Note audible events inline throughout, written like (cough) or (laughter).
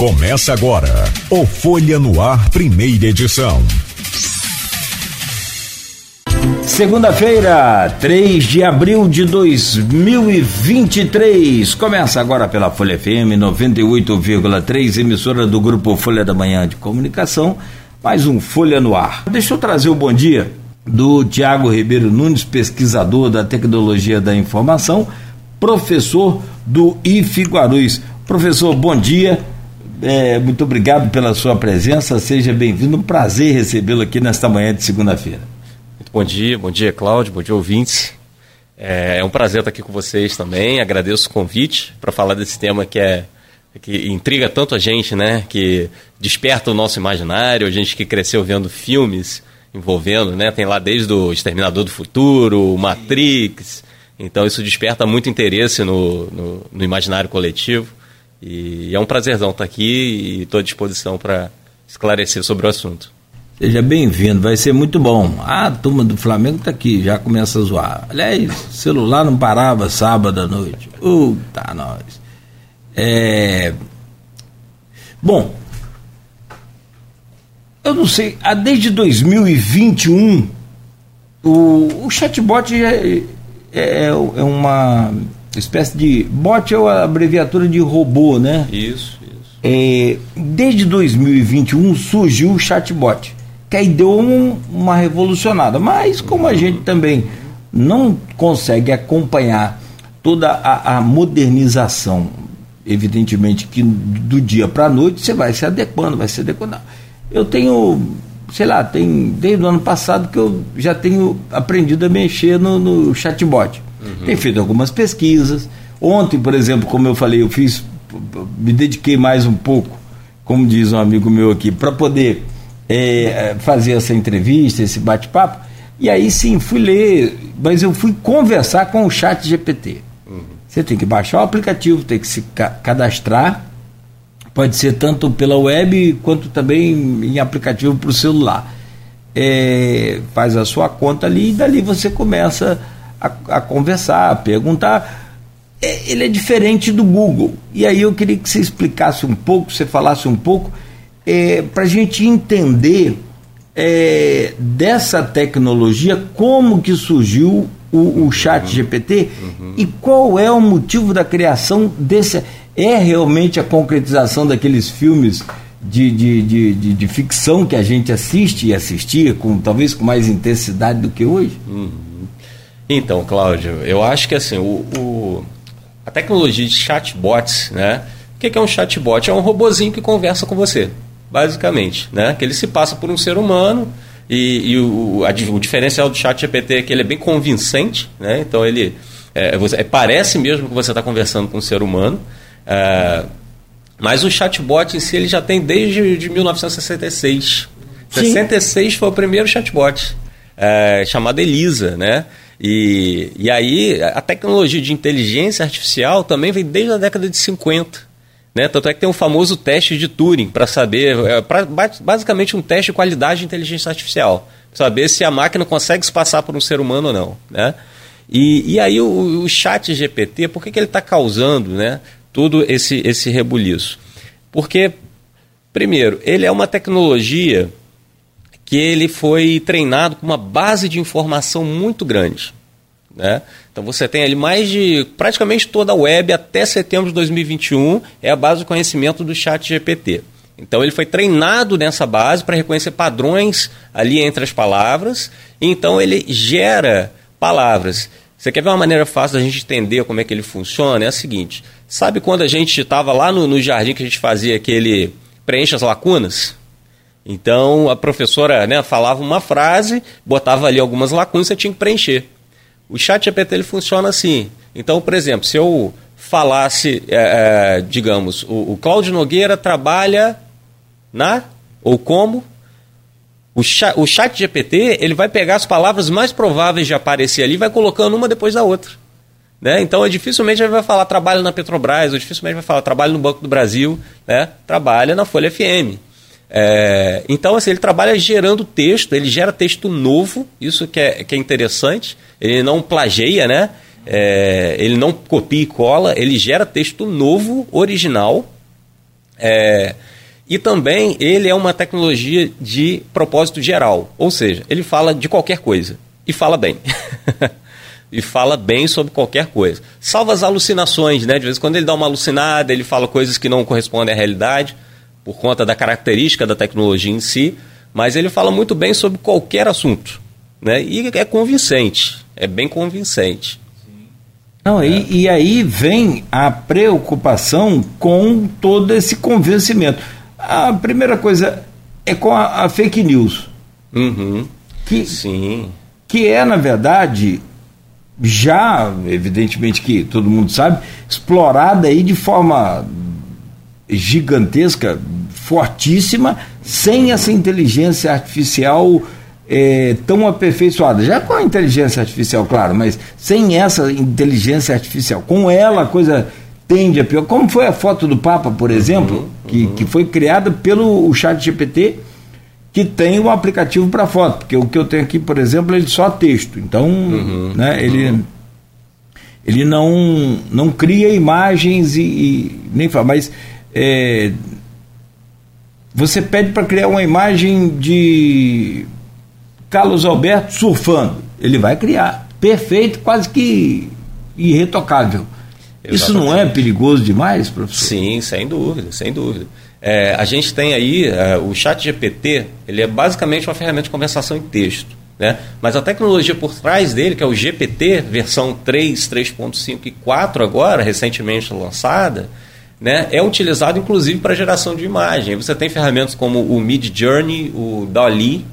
Começa agora o Folha no Ar, primeira edição. Segunda-feira, 3 de abril de 2023. Começa agora pela Folha FM 98,3, emissora do grupo Folha da Manhã de Comunicação. Mais um Folha no Ar. Deixa eu trazer o bom dia do Tiago Ribeiro Nunes, pesquisador da tecnologia da informação, professor do IFE Guarulhos. Professor, bom dia. É, muito obrigado pela sua presença. Seja bem-vindo. Um prazer recebê-lo aqui nesta manhã de segunda-feira. Muito bom dia, bom dia, Cláudio, bom dia, ouvintes. É, é um prazer estar aqui com vocês também. Agradeço o convite para falar desse tema que é que intriga tanto a gente, né? Que desperta o nosso imaginário, a gente que cresceu vendo filmes envolvendo, né? Tem lá desde o Exterminador do Futuro, Matrix. Então isso desperta muito interesse no, no, no imaginário coletivo. E é um prazerzão estar aqui e estou à disposição para esclarecer sobre o assunto. Seja bem-vindo, vai ser muito bom. Ah, a turma do Flamengo está aqui, já começa a zoar. Aliás, o celular não parava sábado à noite. Puta, nós. É... Bom, eu não sei, desde 2021, o, o chatbot é, é, é uma espécie de. Bot é a abreviatura de robô, né? Isso, isso. É, desde 2021 surgiu o chatbot, que aí deu um, uma revolucionada. Mas como a gente também não consegue acompanhar toda a, a modernização, evidentemente que do dia para a noite você vai se adequando, vai se adequando. Eu tenho, sei lá, tem desde o ano passado que eu já tenho aprendido a mexer no, no chatbot. Uhum. Tem feito algumas pesquisas. Ontem, por exemplo, como eu falei, eu fiz, me dediquei mais um pouco, como diz um amigo meu aqui, para poder é, fazer essa entrevista, esse bate-papo. E aí sim, fui ler, mas eu fui conversar com o chat GPT. Você tem que baixar o aplicativo, tem que se ca cadastrar. Pode ser tanto pela web quanto também em aplicativo para o celular. É, faz a sua conta ali e dali você começa a conversar, a perguntar. É, ele é diferente do Google. E aí eu queria que você explicasse um pouco, você falasse um pouco, é, para a gente entender é, dessa tecnologia, como que surgiu o, o chat uhum. GPT uhum. e qual é o motivo da criação desse. É realmente a concretização daqueles filmes de, de, de, de, de ficção que a gente assiste e assistia, com, talvez com mais intensidade do que hoje? Uhum. Então, Cláudio, eu acho que assim, o, o a tecnologia de chatbots, né? O que é um chatbot? É um robozinho que conversa com você, basicamente, né? Que ele se passa por um ser humano e, e o, a, o diferencial do chat GPT é que ele é bem convincente, né? Então ele é, você, é, parece mesmo que você está conversando com um ser humano. É, mas o chatbot em si ele já tem desde de 1966. Sim. 66 foi o primeiro chatbot, é, chamado Elisa, né? E, e aí a tecnologia de inteligência artificial também vem desde a década de 50. Né? Tanto é que tem o famoso teste de Turing para saber, é, pra, basicamente um teste de qualidade de inteligência artificial, saber se a máquina consegue se passar por um ser humano ou não. Né? E, e aí o, o chat GPT, por que, que ele está causando né, todo esse, esse rebuliço? Porque, primeiro, ele é uma tecnologia que ele foi treinado com uma base de informação muito grande. Né? Então você tem ali mais de praticamente toda a web até setembro de 2021 é a base de conhecimento do chat GPT. Então ele foi treinado nessa base para reconhecer padrões ali entre as palavras, então ele gera palavras. Você quer ver uma maneira fácil da gente entender como é que ele funciona? É a seguinte: sabe quando a gente estava lá no, no jardim que a gente fazia aquele preenche as lacunas? Então a professora né, falava uma frase, botava ali algumas lacunas você tinha que preencher. O chat GPT ele funciona assim. Então, por exemplo, se eu falasse, é, é, digamos, o, o Cláudio Nogueira trabalha na ou como, o chat, o chat GPT ele vai pegar as palavras mais prováveis de aparecer ali e vai colocando uma depois da outra. Né? Então, é, dificilmente ele vai falar trabalho na Petrobras, ou dificilmente vai falar trabalho no Banco do Brasil, né? trabalha na Folha FM. É, então, assim, ele trabalha gerando texto, ele gera texto novo, isso que é, que é interessante. Ele não plageia, né? É, ele não copia e cola, ele gera texto novo, original, É, e também ele é uma tecnologia de propósito geral, ou seja, ele fala de qualquer coisa e fala bem. (laughs) e fala bem sobre qualquer coisa. Salva as alucinações, né? De vez em quando ele dá uma alucinada, ele fala coisas que não correspondem à realidade, por conta da característica da tecnologia em si, mas ele fala muito bem sobre qualquer assunto. Né? E é convincente, é bem convincente. Não, é. e, e aí vem a preocupação com todo esse convencimento. A primeira coisa é com a, a fake news. Uhum. Que, Sim. Que é, na verdade, já, evidentemente que todo mundo sabe, explorada aí de forma gigantesca, fortíssima, sem essa inteligência artificial é, tão aperfeiçoada. Já com a inteligência artificial, claro, mas sem essa inteligência artificial. Com ela a coisa tende a pior. Como foi a foto do Papa, por exemplo, uhum, uhum. Que, que foi criada pelo o chat GPT, que tem um aplicativo para foto, porque o que eu tenho aqui, por exemplo, ele só texto. Então, uhum, né, ele ele não não cria imagens e, e nem fala, mas é, você pede para criar uma imagem de Carlos Alberto surfando. Ele vai criar. Perfeito, quase que irretocável. Exatamente. Isso não é perigoso demais, professor? Sim, sem dúvida, sem dúvida. É, a gente tem aí é, o chat GPT, ele é basicamente uma ferramenta de conversação em texto. Né? Mas a tecnologia por trás dele, que é o GPT, versão 3, 3.5 e 4 agora, recentemente lançada, né, é utilizado inclusive para geração de imagem. Você tem ferramentas como o Mid Journey, o DALI,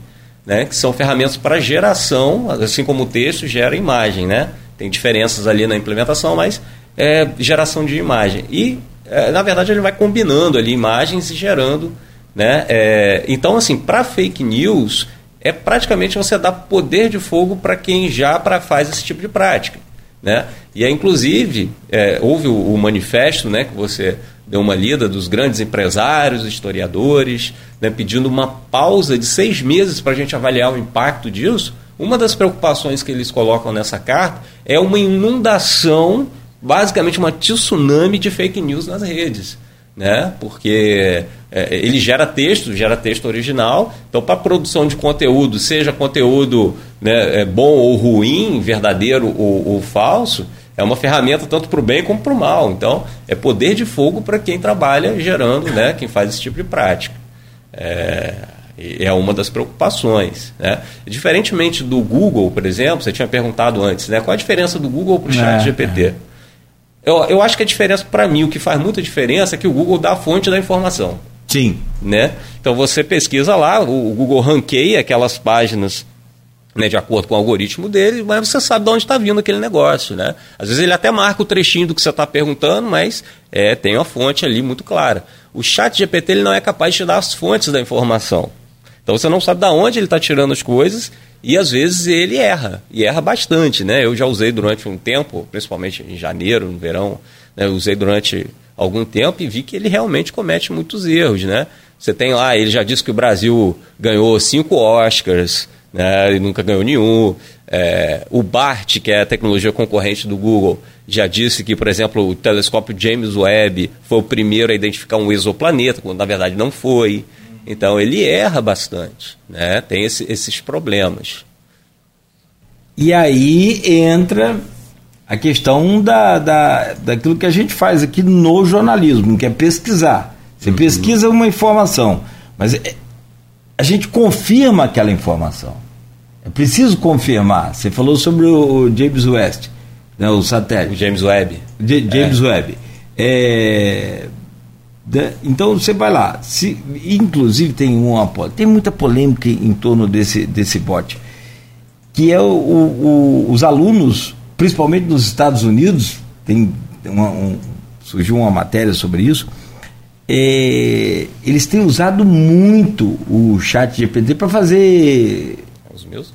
né, que são ferramentas para geração, assim como o texto gera imagem. Né? Tem diferenças ali na implementação, mas é geração de imagem. E, é, na verdade, ele vai combinando ali imagens e gerando. Né? É, então, assim, para fake news, é praticamente você dar poder de fogo para quem já pra, faz esse tipo de prática. Né? E é, inclusive, é, houve o, o, manifesto né, que você deu uma lida dos grandes empresários, historiadores, né, pedindo uma pausa de seis meses para a gente avaliar o impacto disso. Uma das preocupações que eles colocam nessa carta é uma inundação, basicamente uma tsunami de fake news nas redes né? Porque é, ele gera texto, gera texto original. Então, para produção de conteúdo, seja conteúdo né, é, bom ou ruim, verdadeiro ou, ou falso, é uma ferramenta tanto para o bem como para o mal. Então, é poder de fogo para quem trabalha gerando, né, quem faz esse tipo de prática. É, é uma das preocupações. Né? Diferentemente do Google, por exemplo, você tinha perguntado antes, né, qual a diferença do Google para o chat é, GPT? É. Eu, eu acho que a diferença, para mim, o que faz muita diferença é que o Google dá a fonte da informação. Sim. Né? Então você pesquisa lá, o, o Google ranqueia aquelas páginas né, de acordo com o algoritmo dele, mas você sabe de onde está vindo aquele negócio. Né? Às vezes ele até marca o trechinho do que você está perguntando, mas é, tem uma fonte ali muito clara. O chat GPT ele não é capaz de te dar as fontes da informação. Então você não sabe de onde ele está tirando as coisas e às vezes ele erra, e erra bastante, né? Eu já usei durante um tempo, principalmente em janeiro, no verão, né? usei durante algum tempo e vi que ele realmente comete muitos erros, né? Você tem lá, ele já disse que o Brasil ganhou cinco Oscars, né? E nunca ganhou nenhum. É, o BART, que é a tecnologia concorrente do Google, já disse que, por exemplo, o telescópio James Webb foi o primeiro a identificar um exoplaneta, quando na verdade não foi. Então ele erra bastante, né? tem esse, esses problemas. E aí entra a questão da, da, daquilo que a gente faz aqui no jornalismo, que é pesquisar. Você uhum. pesquisa uma informação, mas é, a gente confirma aquela informação. É preciso confirmar. Você falou sobre o James West, né, o satélite. O James Webb. James é. Webb. É, então você vai lá, se, inclusive tem uma tem muita polêmica em torno desse, desse bot, que é o, o, os alunos, principalmente nos Estados Unidos, tem uma, um, surgiu uma matéria sobre isso, é, eles têm usado muito o chat GPT para fazer. Os meus?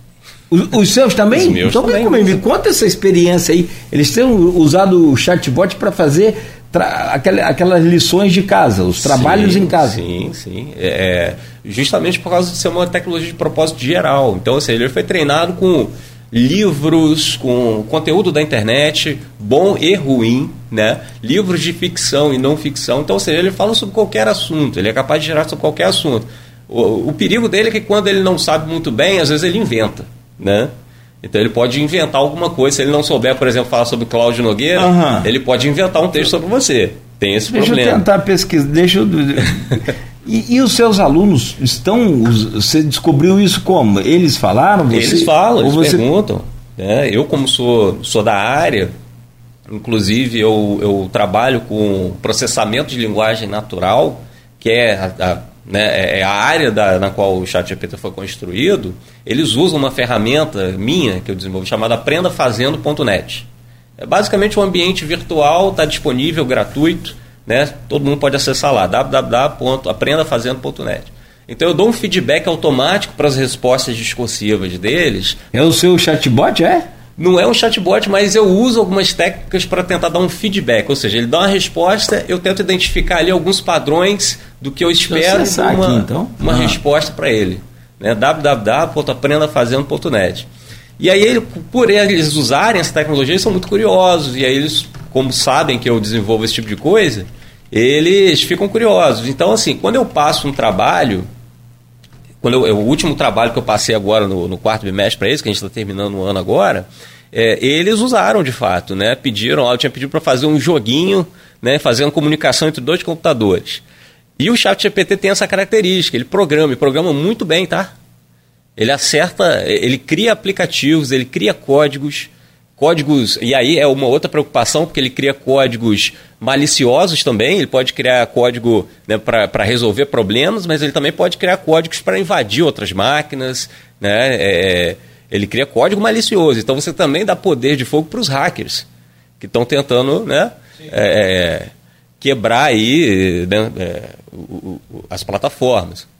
Os, os seus também? Os meus então, também. Me conta essa experiência aí. Eles têm usado o chatbot para fazer aquela, aquelas lições de casa, os trabalhos sim, em casa. Sim, sim. É, é, justamente por causa de ser uma tecnologia de propósito geral. Então, assim, ele foi treinado com livros com conteúdo da internet, bom e ruim, né? livros de ficção e não ficção. Então, ou seja, ele fala sobre qualquer assunto, ele é capaz de gerar sobre qualquer assunto. O, o perigo dele é que quando ele não sabe muito bem, às vezes ele inventa. Né? Então ele pode inventar alguma coisa. Se ele não souber, por exemplo, falar sobre Cláudio Nogueira, uhum. ele pode inventar um texto sobre você. Tem esse deixa problema. Deixa eu tentar pesquisar. Deixa eu... (laughs) E, e, os seus alunos estão. Você descobriu isso como? Eles falaram? Você, eles falam, eles você... perguntam. É, eu, como sou, sou da área, inclusive eu, eu trabalho com processamento de linguagem natural, que é a, a né, é a área da, na qual o ChatGPT foi construído, eles usam uma ferramenta minha que eu desenvolvi chamada aprendafazendo.net. É basicamente um ambiente virtual, está disponível, gratuito, né? Todo mundo pode acessar lá, www.aprendafazendo.net. Então eu dou um feedback automático para as respostas discursivas deles. É o seu chatbot, é? Não é um chatbot, mas eu uso algumas técnicas para tentar dar um feedback. Ou seja, ele dá uma resposta, eu tento identificar ali alguns padrões do que eu espero de uma, aqui, então. uma ah. resposta para ele. Né? www.aprendafazendo.net. E aí, ele, por eles usarem essa tecnologia, eles são muito curiosos. E aí eles como sabem que eu desenvolvo esse tipo de coisa, eles ficam curiosos. Então, assim, quando eu passo um trabalho, quando eu, o último trabalho que eu passei agora no, no quarto bimestre para eles, que a gente está terminando o ano agora, é, eles usaram de fato, né? Pediram, eu tinha pedido para fazer um joguinho, né? Fazendo comunicação entre dois computadores. E o chat GPT tem essa característica, ele programa, e programa muito bem, tá? Ele acerta, ele cria aplicativos, ele cria códigos, códigos, e aí é uma outra preocupação, porque ele cria códigos maliciosos também, ele pode criar código né, para resolver problemas, mas ele também pode criar códigos para invadir outras máquinas, né, é, ele cria código malicioso, então você também dá poder de fogo para os hackers, que estão tentando né, é, quebrar aí né, é, as plataformas.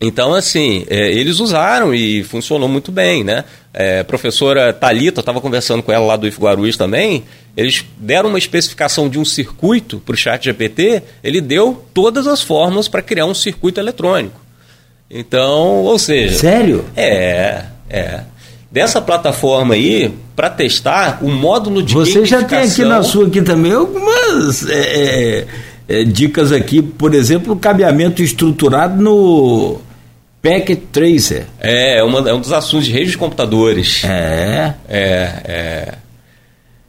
Então, assim, é, eles usaram e funcionou muito bem, né? É, professora Talita, eu estava conversando com ela lá do IF Guarulhos também, eles deram uma especificação de um circuito para o chat GPT, ele deu todas as formas para criar um circuito eletrônico. Então, ou seja... Sério? É, é. Dessa plataforma aí, para testar, o módulo de Você já tem aqui na sua aqui também algumas... É, é, é dicas aqui, por exemplo, o cabeamento estruturado no Packet Tracer. É, é, uma, é um dos assuntos de rede de computadores. É. É, é.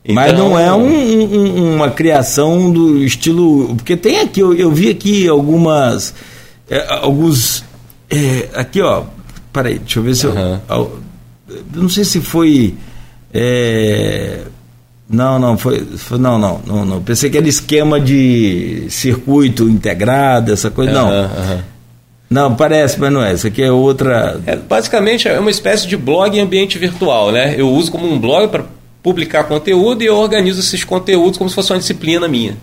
Então... Mas não é um, um, uma criação do estilo. Porque tem aqui, eu, eu vi aqui algumas. É, alguns. É, aqui, ó. Peraí, deixa eu ver se uhum. eu. Eu não sei se foi. É, não, não, foi, foi, não, não, não, não. Pensei que era esquema de circuito integrado, essa coisa. Uhum, não. Uhum. Não, parece, mas não é. Isso aqui é outra. É, basicamente é uma espécie de blog em ambiente virtual, né? Eu uso como um blog para publicar conteúdo e eu organizo esses conteúdos como se fosse uma disciplina minha.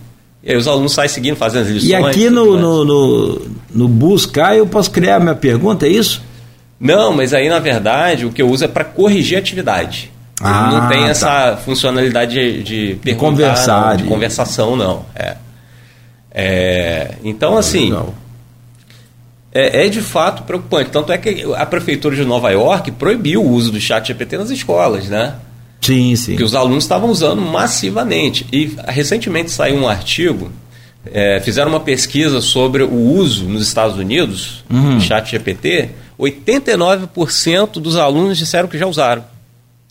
E aí os alunos saem seguindo, fazendo as lições. E aqui no, no, no, no buscar eu posso criar minha pergunta, é isso? Não, mas aí na verdade o que eu uso é para corrigir a atividade. Ah, não tem tá. essa funcionalidade de, de, de conversar, não, de, de conversação, não. É. É, então, assim, Legal é, é, de fato preocupante. Tanto é que a prefeitura de Nova York proibiu o uso do chat GPT nas escolas, né? Sim, sim. Que os alunos estavam usando massivamente. E recentemente saiu um artigo, é, fizeram uma pesquisa sobre o uso nos Estados Unidos uhum. do chat GPT. 89% dos alunos disseram que já usaram.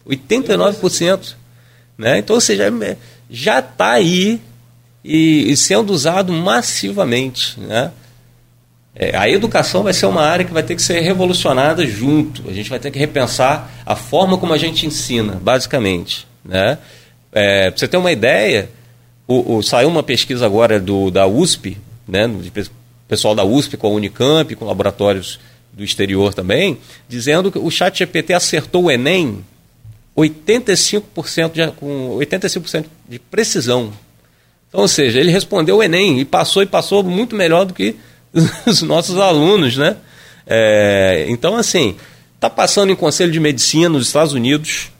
89%. Né? Então, ou seja, é, já está aí e, e sendo usado massivamente. Né? É, a educação vai ser uma área que vai ter que ser revolucionada junto. A gente vai ter que repensar a forma como a gente ensina, basicamente. Né? É, Para você ter uma ideia, o, o, saiu uma pesquisa agora do, da USP, né, do pessoal da USP com a Unicamp, com laboratórios do exterior também, dizendo que o chat GPT acertou o Enem 85% de, com 85% de precisão. Então, ou seja, ele respondeu o Enem e passou e passou muito melhor do que (laughs) os nossos alunos, né? É, então, assim, está passando em conselho de medicina nos Estados Unidos,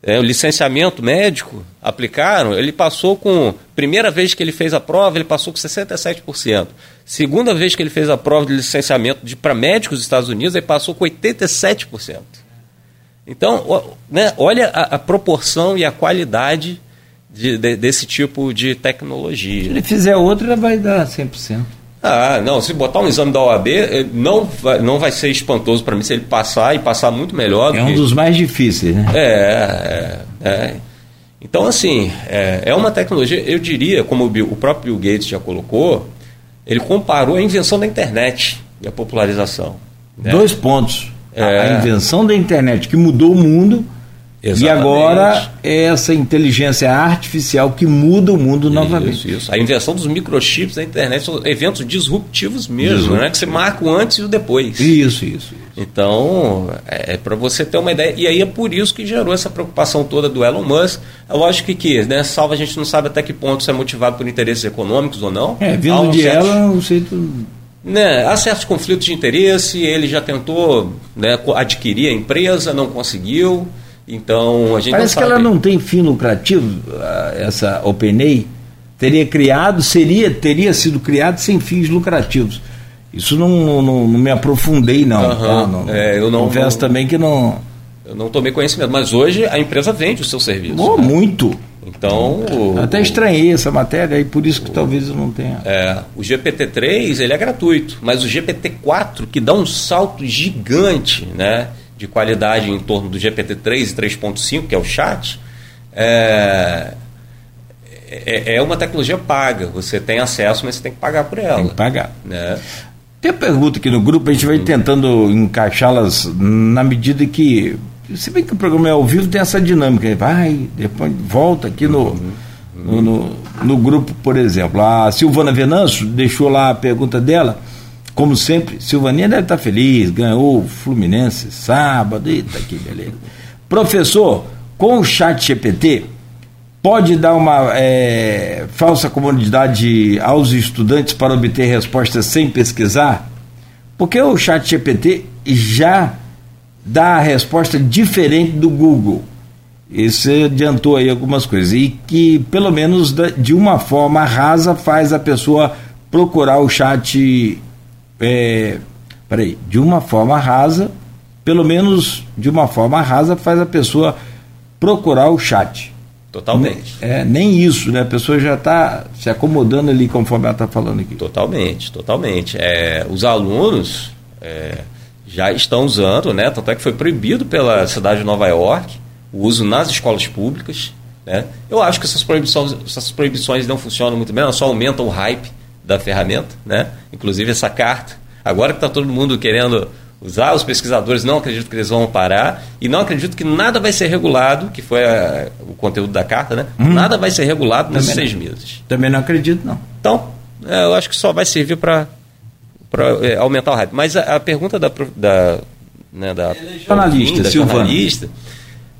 é, o licenciamento médico aplicaram, ele passou com. Primeira vez que ele fez a prova, ele passou com 67%. Segunda vez que ele fez a prova de licenciamento para médicos dos Estados Unidos, ele passou com 87%. Então, né, olha a, a, proporção e a qualidade de, de, desse tipo de tecnologia. Se ele fizer outra, vai dar 100%. Ah, não, se botar um exame da OAB, eh, não vai, não vai ser espantoso para mim se ele passar e passar muito melhor. É um que... dos mais difíceis, né? É, é, é. Então, assim, é, é, uma tecnologia, eu diria, como o, Bill, o próprio Bill Gates já colocou, ele comparou a invenção da internet e a popularização. Né? Dois pontos. É. A invenção da internet que mudou o mundo Exatamente. E agora é essa inteligência artificial que muda o mundo novamente. Isso, A invenção dos microchips da internet são eventos disruptivos mesmo, né? Que você marca o antes e o depois. Isso, isso. isso. Então, é, é para você ter uma ideia. E aí é por isso que gerou essa preocupação toda do Elon Musk. É lógico que, né, salvo a gente não sabe até que ponto isso é motivado por interesses econômicos ou não. É, vindo um de certo... Elon, o jeito né, há certos conflitos de interesse, ele já tentou né, adquirir a empresa, não conseguiu. Então a gente Parece que ela não tem fim lucrativo, essa OpenAI teria criado, seria, teria sido criado sem fins lucrativos. Isso não, não, não me aprofundei, não. Uhum. Tá? não é, eu não confesso também que não. Eu não tomei conhecimento, mas hoje a empresa vende o seu serviço. Oh, né? Muito. Então. O, Até estranhei essa matéria e por isso que o, talvez eu não tenha. É, o GPT-3 ele é gratuito, mas o GPT-4 que dá um salto gigante, né? De qualidade em torno do GPT-3 e 3.5, que é o chat, é, é, é, uma tecnologia paga. Você tem acesso, mas você tem que pagar por ela. Tem que pagar. Né? Tem pergunta aqui no grupo, a gente vai tentando encaixá-las na medida que. Se bem que o programa é ao vivo, tem essa dinâmica. Vai, depois volta aqui no, uhum. no, no, no grupo, por exemplo. A Silvana Venâncio deixou lá a pergunta dela. Como sempre, Silvaninha deve estar feliz, ganhou o Fluminense sábado, eita que beleza. Professor, com o chat GPT, pode dar uma é, falsa comunidade aos estudantes para obter respostas sem pesquisar? Porque o chat GPT já dá a resposta diferente do Google. Isso adiantou aí algumas coisas. E que, pelo menos de uma forma rasa, faz a pessoa procurar o chat é, peraí, de uma forma rasa, pelo menos de uma forma rasa, faz a pessoa procurar o chat. Totalmente. É, nem isso, né? A pessoa já está se acomodando ali conforme ela está falando aqui. Totalmente, totalmente. É, os alunos é, já estão usando, né? Tanto é que foi proibido pela cidade de Nova York o uso nas escolas públicas. Né? Eu acho que essas proibições, essas proibições não funcionam muito bem, elas só aumentam o hype da ferramenta, né? Inclusive essa carta. Agora que está todo mundo querendo usar, os pesquisadores não acreditam que eles vão parar e não acredito que nada vai ser regulado, que foi a, o conteúdo da carta, né? Hum. Nada vai ser regulado nesses seis meses. Também não acredito, não. Então, é, eu acho que só vai servir para é, aumentar o hype. Mas a, a pergunta da, da, né, da jornalista, da jornalista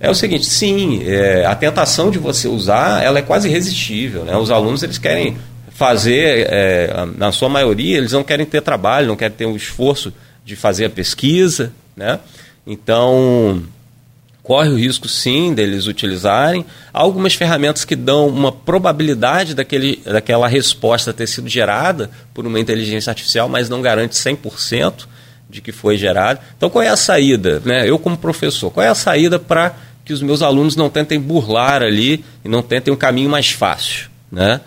é o seguinte, sim, é, a tentação de você usar, ela é quase irresistível. Né? Os alunos eles querem fazer, é, na sua maioria, eles não querem ter trabalho, não querem ter o esforço de fazer a pesquisa, né? Então, corre o risco sim deles utilizarem. Há algumas ferramentas que dão uma probabilidade daquele, daquela resposta ter sido gerada por uma inteligência artificial, mas não garante 100% de que foi gerado. Então, qual é a saída? Né? Eu, como professor, qual é a saída para que os meus alunos não tentem burlar ali e não tentem um caminho mais fácil? Né?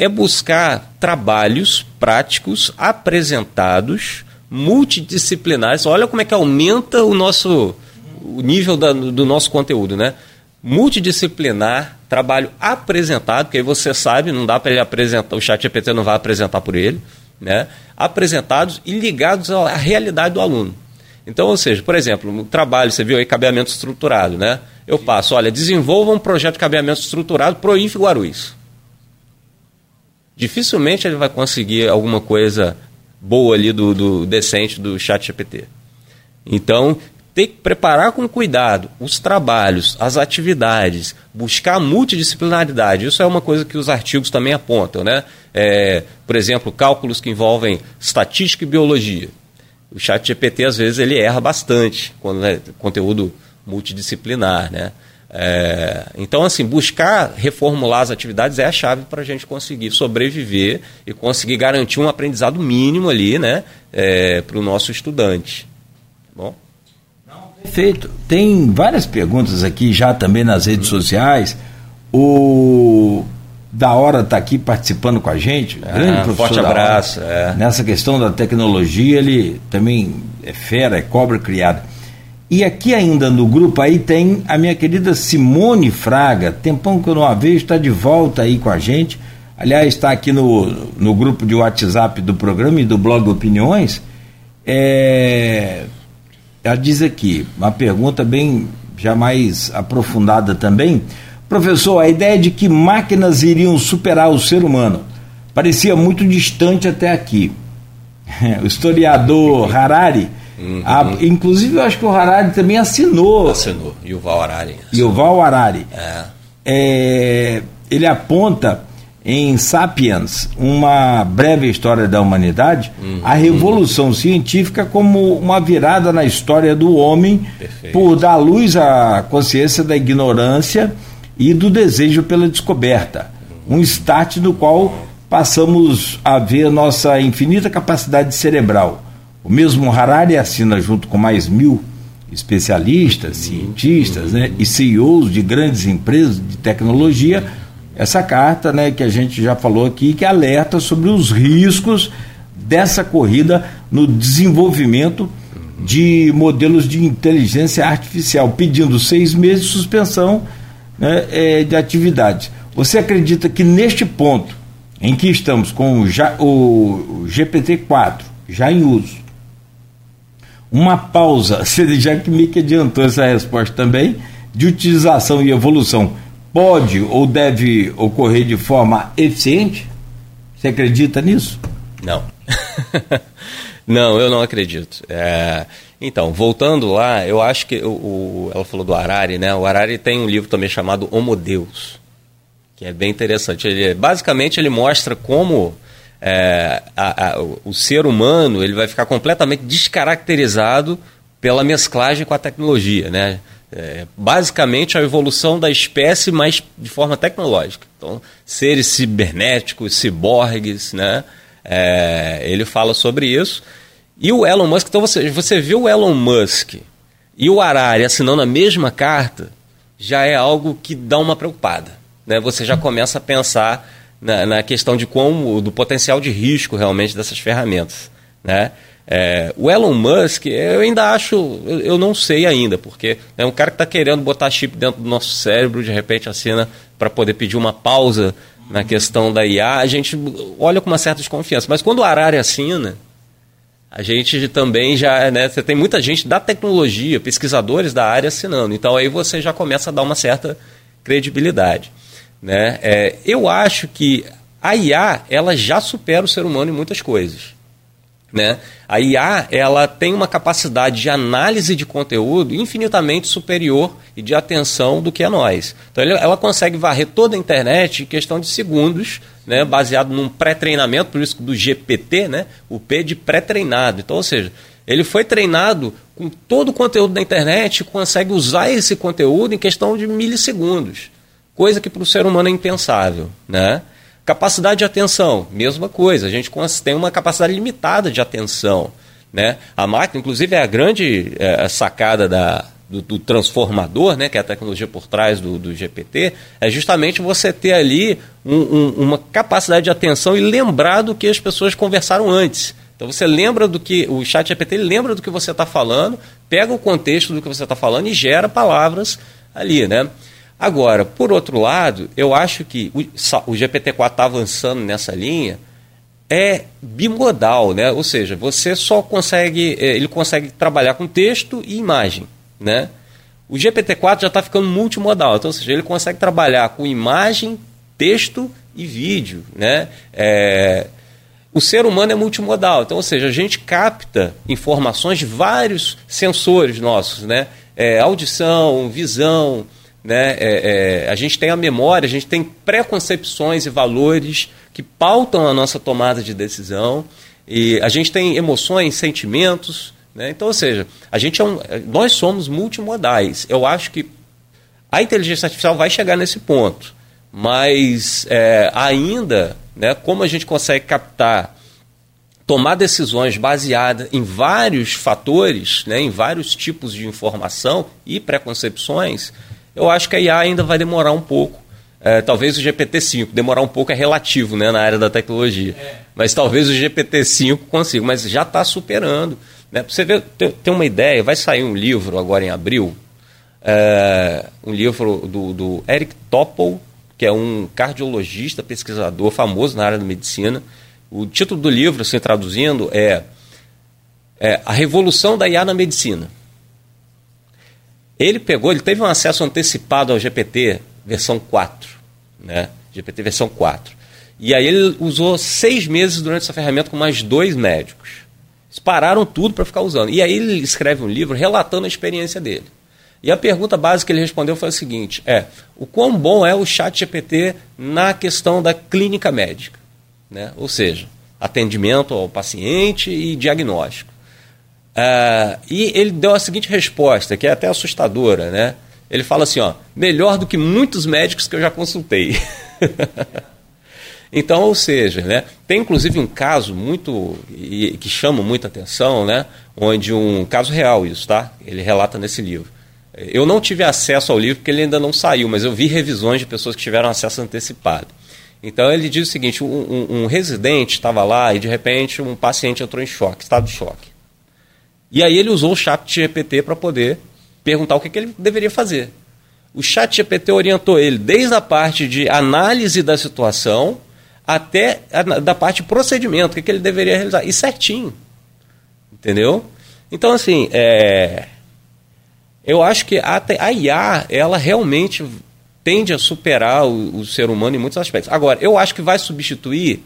É buscar trabalhos práticos apresentados, multidisciplinares. Olha como é que aumenta o nosso o nível da, do nosso conteúdo, né? Multidisciplinar, trabalho apresentado, porque aí você sabe, não dá para ele apresentar, o chat GPT não vai apresentar por ele, né? Apresentados e ligados à realidade do aluno. Então, ou seja, por exemplo, no trabalho, você viu aí cabeamento estruturado, né? Eu passo, olha, desenvolva um projeto de cabeamento estruturado pro IF Guarulhos dificilmente ele vai conseguir alguma coisa boa ali do, do decente do chat GPT. Então, tem que preparar com cuidado os trabalhos, as atividades, buscar multidisciplinaridade. Isso é uma coisa que os artigos também apontam. Né? É, por exemplo, cálculos que envolvem estatística e biologia. O chat GPT, às vezes, ele erra bastante quando é conteúdo multidisciplinar. Né? É, então, assim, buscar reformular as atividades é a chave para a gente conseguir sobreviver e conseguir garantir um aprendizado mínimo ali, né, é, para o nosso estudante. Bom? Não, Perfeito. Tem várias perguntas aqui já também nas redes sociais. O da hora está aqui participando com a gente. Ah, grande professor. Forte abraço. É. Nessa questão da tecnologia, ele também é fera, é cobra criada. E aqui ainda no grupo aí tem a minha querida Simone Fraga, tempão que eu não a vejo, está de volta aí com a gente. Aliás, está aqui no, no grupo de WhatsApp do programa e do blog Opiniões. É, ela diz aqui, uma pergunta bem já mais aprofundada também. Professor, a ideia de que máquinas iriam superar o ser humano parecia muito distante até aqui. (laughs) O historiador Harari, uhum. a, inclusive eu acho que o Harari também assinou. Assinou, Yuval Harari. Yuval Harari. É. É, ele aponta em Sapiens, uma breve história da humanidade, uhum. a revolução científica como uma virada na história do homem Perfeito. por dar luz à consciência da ignorância e do desejo pela descoberta. Um start no qual passamos a ver nossa infinita capacidade cerebral. O mesmo Harari assina junto com mais mil especialistas, cientistas né, e CEOs de grandes empresas de tecnologia essa carta, né, que a gente já falou aqui, que alerta sobre os riscos dessa corrida no desenvolvimento de modelos de inteligência artificial, pedindo seis meses de suspensão né, é, de atividades. Você acredita que neste ponto em que estamos com o, o GPT-4 já em uso, uma pausa, (laughs) já que me adiantou essa resposta também, de utilização e evolução pode ou deve ocorrer de forma eficiente? Você acredita nisso? Não. (laughs) não, eu não acredito. É, então, voltando lá, eu acho que o, o, ela falou do Harari, né? O Harari tem um livro também chamado Homo Deus, que é bem interessante. Ele, basicamente, ele mostra como é, a, a, o ser humano ele vai ficar completamente descaracterizado pela mesclagem com a tecnologia, né? É, basicamente a evolução da espécie, mas de forma tecnológica. Então, seres cibernéticos, ciborgues, né? É, ele fala sobre isso. E o Elon Musk, então você, você viu o Elon Musk e o Harari assinando a mesma carta, já é algo que dá uma preocupada. Né? Você já começa a pensar na, na questão de como, do potencial de risco realmente dessas ferramentas. Né? É, o Elon Musk, eu ainda acho, eu, eu não sei ainda, porque é um cara que está querendo botar chip dentro do nosso cérebro, de repente assina para poder pedir uma pausa na questão da IA, a gente olha com uma certa desconfiança. Mas quando o Arari assina, a gente também já, né, você tem muita gente da tecnologia, pesquisadores da área assinando. Então aí você já começa a dar uma certa credibilidade. Né? É, eu acho que a IA ela já supera o ser humano em muitas coisas. Né? A IA ela tem uma capacidade de análise de conteúdo infinitamente superior e de atenção do que a nós. Então ela consegue varrer toda a internet em questão de segundos, né? baseado num pré-treinamento, por isso do GPT, né? o P de pré-treinado. Então, ou seja, ele foi treinado com todo o conteúdo da internet e consegue usar esse conteúdo em questão de milissegundos, coisa que para o ser humano é impensável. Né? Capacidade de atenção, mesma coisa. A gente tem uma capacidade limitada de atenção. Né? A máquina, inclusive, é a grande é, sacada da, do, do, transformador, né, que é a tecnologia por trás do, do GPT, é justamente você ter ali um, um, uma capacidade de atenção e lembrar do que as pessoas conversaram antes. Então você lembra do que o chat GPT lembra do que você está falando, pega o contexto do que você está falando e gera palavras ali, né? Agora, por outro lado, eu acho que o, o GPT-4 está avançando nessa linha, é bimodal, né? Ou seja, você só consegue, é, ele consegue trabalhar com texto e imagem, né? O GPT-4 já está ficando multimodal, então, ou seja, ele consegue trabalhar com imagem, texto e vídeo, né? É, o ser humano é multimodal, então, ou seja, a gente capta informações de vários sensores nossos, né? É, audição, visão, né? É, é, a gente tem a memória, a gente tem preconcepções e valores que pautam a nossa tomada de decisão, e a gente tem emoções, sentimentos. Né? Então, ou seja, a gente é um, nós somos multimodais. Eu acho que a inteligência artificial vai chegar nesse ponto, mas é, ainda, né, como a gente consegue captar tomar decisões baseadas em vários fatores, né, em vários tipos de informação e preconcepções, eu acho que a IA ainda vai demorar um pouco. É, talvez o GPT-5 demorar um pouco é relativo né, na área da tecnologia. É. Mas talvez o GPT-5 consiga, mas já está superando. Né? Você ver, ter, ter, uma ideia, vai sair um livro agora em abril, é, um livro do, do Eric Topol, que é um cardiologista, pesquisador famoso na área da medicina. O título do livro, assim, traduzindo, é, é A Revolução da IA na Medicina. Ele pegou, ele teve um acesso antecipado ao GPT versão 4, né? GPT versão 4. E aí ele usou seis meses durante essa ferramenta com mais dois médicos. Eles pararam tudo para ficar usando. E aí ele escreve um livro relatando a experiência dele. E a pergunta básica que ele respondeu foi a seguinte: é o quão bom é o chat GPT na questão da clínica médica, né? ou seja, atendimento ao paciente e diagnóstico. Uh, e ele deu a seguinte resposta, que é até assustadora, né? Ele fala assim, ó, melhor do que muitos médicos que eu já consultei. (laughs) então, ou seja, né, tem inclusive um caso muito que chama muita atenção, né, onde um caso real isso, tá? Ele relata nesse livro eu não tive acesso ao livro porque ele ainda não saiu, mas eu vi revisões de pessoas que tiveram acesso antecipado. Então ele diz o seguinte: um, um, um residente estava lá e de repente um paciente entrou em choque, estado de choque. E aí ele usou o chat GPT para poder perguntar o que, que ele deveria fazer. O chat GPT orientou ele desde a parte de análise da situação até a, da parte de procedimento, o que, que ele deveria realizar. E certinho. Entendeu? Então, assim, é, eu acho que a, a IA, ela realmente tende a superar o, o, ser humano em muitos aspectos. Agora, eu acho que vai substituir,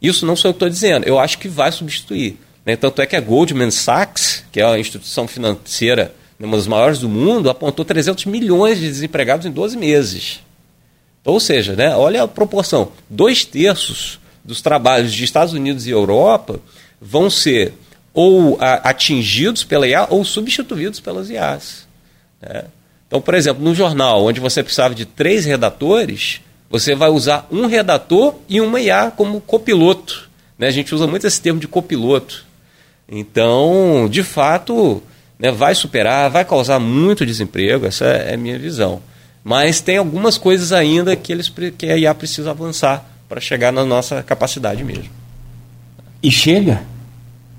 isso não sou eu que estou dizendo, eu acho que vai substituir. Né? Tanto é que a Goldman Sachs, que é a instituição financeira né, uma das maiores do mundo, apontou 300 milhões de desempregados em 12 meses. Ou seja, né, olha a proporção: dois terços dos trabalhos de Estados Unidos e Europa vão ser ou a, atingidos pela IA ou substituídos pelas IAs. Né? Então, por exemplo, no jornal, onde você precisava de três redatores, você vai usar um redator e uma IA como copiloto. Né? A gente usa muito esse termo de copiloto. Então, de fato, né, vai superar, vai causar muito desemprego, essa é a minha visão. Mas tem algumas coisas ainda que, eles, que a IA precisa avançar para chegar na nossa capacidade mesmo. E chega?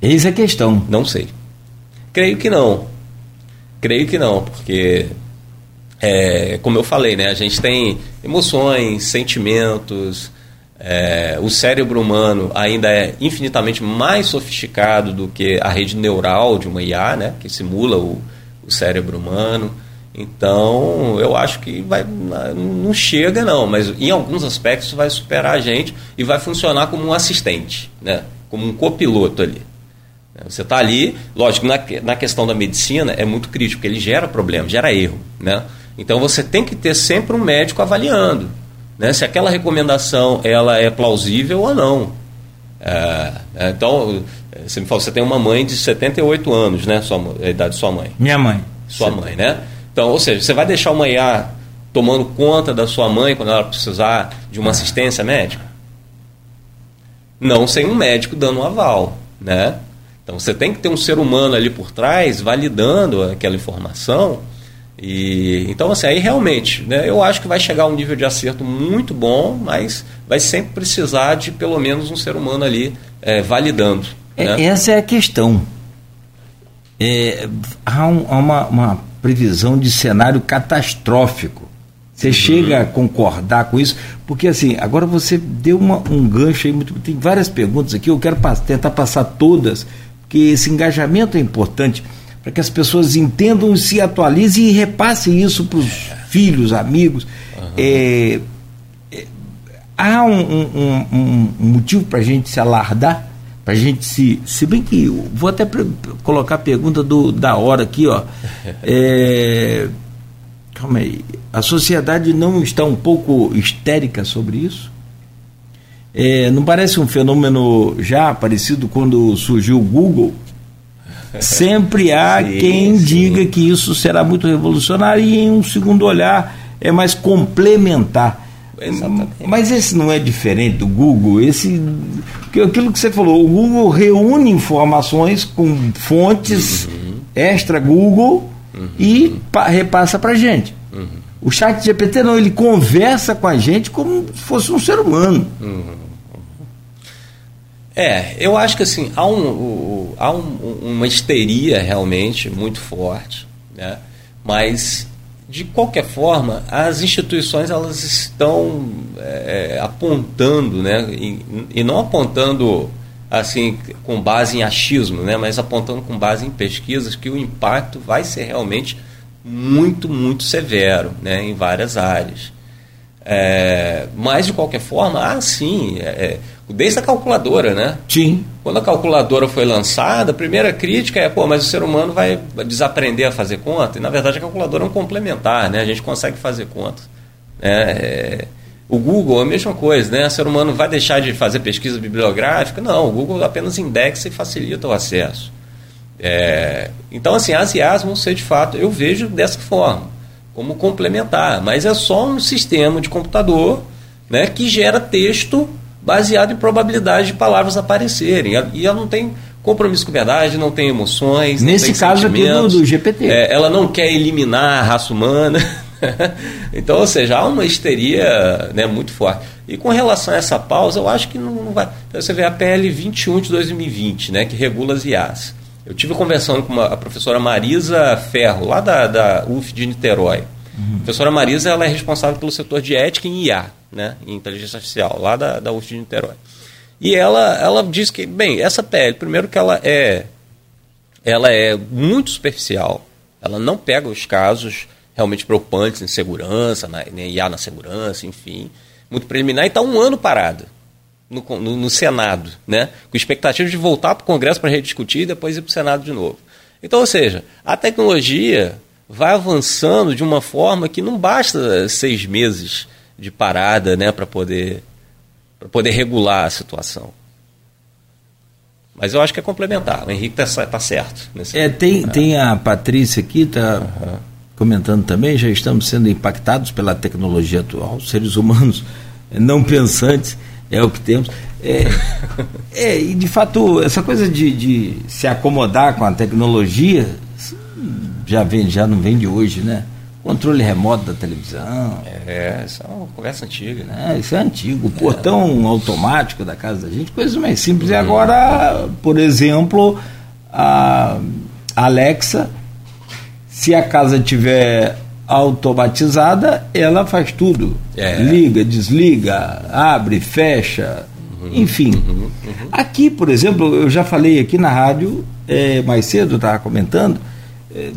Eis a questão. Não sei. Creio que não. Creio que não, porque, é, como eu falei, né, a gente tem emoções, sentimentos. É, o cérebro humano ainda é infinitamente mais sofisticado do que a rede neural de uma IA, né, que simula o, o cérebro humano. Então, eu acho que vai, não chega não, mas em alguns aspectos vai superar a gente e vai funcionar como um assistente, né? como um copiloto ali. Você está ali, lógico, na, na questão da medicina é muito crítico, porque ele gera problema, gera erro. Né? Então você tem que ter sempre um médico avaliando né? se aquela recomendação ela é plausível ou não. É, é então, você me falou, você tem uma mãe de 78 anos, né? Sua, a idade de sua mãe. Minha mãe. Sua mãe, né? Então, ou seja, você vai deixar uma IA tomando conta da sua mãe quando ela precisar de uma assistência médica? Não sem um médico dando um aval, né? Então você tem que ter um ser humano ali por trás validando aquela informação. E então assim, aí realmente, né, eu acho que vai chegar a um nível de acerto muito bom, mas vai sempre precisar de pelo menos um ser humano ali é, validando. É, né? Essa é a questão. É, há, um, há uma, uma, previsão de cenário catastrófico. Você uhum. chega a concordar com isso? Porque assim, agora você deu uma, um gancho aí, muito, tem várias perguntas aqui, eu quero tentar passar todas que esse engajamento é importante para que as pessoas entendam, se atualizem e repassem isso para os filhos, amigos. Uhum. É, é, há um, um, um, um motivo para a gente se alardar, para a gente se. Se bem que. Vou até colocar a pergunta do, da hora aqui, ó. (laughs) É, calma aí. A sociedade não está um pouco histérica sobre isso? É, não parece um fenômeno já parecido quando surgiu o Google? Sempre há (laughs) sim, quem sim. diga que isso será muito revolucionário e em um segundo olhar é mais complementar. Exatamente. Mas esse não é diferente do Google? Esse, aquilo que você falou, o Google reúne informações com fontes uhum. extra Google uhum. e pa, repassa para gente. Uhum. O chat GPT não, ele conversa com a gente como se fosse um ser humano. É, eu acho que assim, há, um, há um, uma histeria realmente muito forte, né? mas de qualquer forma, as instituições elas estão é, apontando, né? E, e, não apontando assim com base em achismo, né? mas apontando com base em pesquisas que o impacto vai ser realmente muito, muito severo né? em várias áreas. É, mas de qualquer forma, ah, sim, é, desde a calculadora, né? Sim. Quando a calculadora foi lançada, a primeira crítica é, pô, mas o ser humano vai desaprender a fazer conta. E na verdade a calculadora é um complementar, né? A gente consegue fazer conta. Né? É, o Google é a mesma coisa, né? O ser humano vai deixar de fazer pesquisa bibliográfica? Não, o Google apenas indexa e facilita o acesso. É, então, assim, as IAs vão ser de fato, eu vejo dessa forma como complementar, mas é só um sistema de computador né, que gera texto baseado em probabilidade de palavras aparecerem. E ela não tem compromisso com verdade, não tem emoções. Nesse tem caso aqui do, do GPT. É, ela não quer eliminar a raça humana. (laughs) então, ou seja, há uma histeria né, muito forte. E com relação a essa pausa, eu acho que não, não vai. Então, você vê a PL 21 de 2020, né, que regula as IAs. Eu tive conversando com uma, a professora Marisa Ferro, lá da, da UF de Niterói. Uhum. A professora Marisa ela é responsável pelo setor de ética em IA, né, em inteligência artificial, lá da, da UF de Niterói. E ela, ela diz que, bem, essa PL, primeiro que ela é, ela é muito superficial, ela não pega os casos realmente preocupantes em segurança, na, em IA na segurança, enfim, muito preliminar, e está um ano parada no, no, no, Senado, né? com expectativa de voltar para o Congresso para rediscutir e depois ir para o Senado de novo. Então, ou seja, a tecnologia vai avançando de uma forma que não basta seis meses de parada né, para poder, poder regular a situação. Mas eu acho que é complementar. O Henrique está tá certo. é, tem, tem a Patrícia aqui, está uhum. comentando também, já estamos sendo impactados pela tecnologia atual, seres humanos não pensantes é o que temos. É, (laughs) é e de fato, essa coisa de, de se acomodar com a tecnologia já, vem, já não vem de hoje, né? Controle remoto da televisão. É, isso é uma conversa antiga. Né? Isso é antigo. O portão é. automático da casa da gente, coisas mais simples. E agora, por exemplo, a Alexa, se a casa tiver automatizada, ela faz tudo. É. Liga, desliga, abre, fecha, uhum, enfim. Uhum, uhum. Aqui, por exemplo, eu já falei aqui na rádio é, mais cedo, estava comentando, é,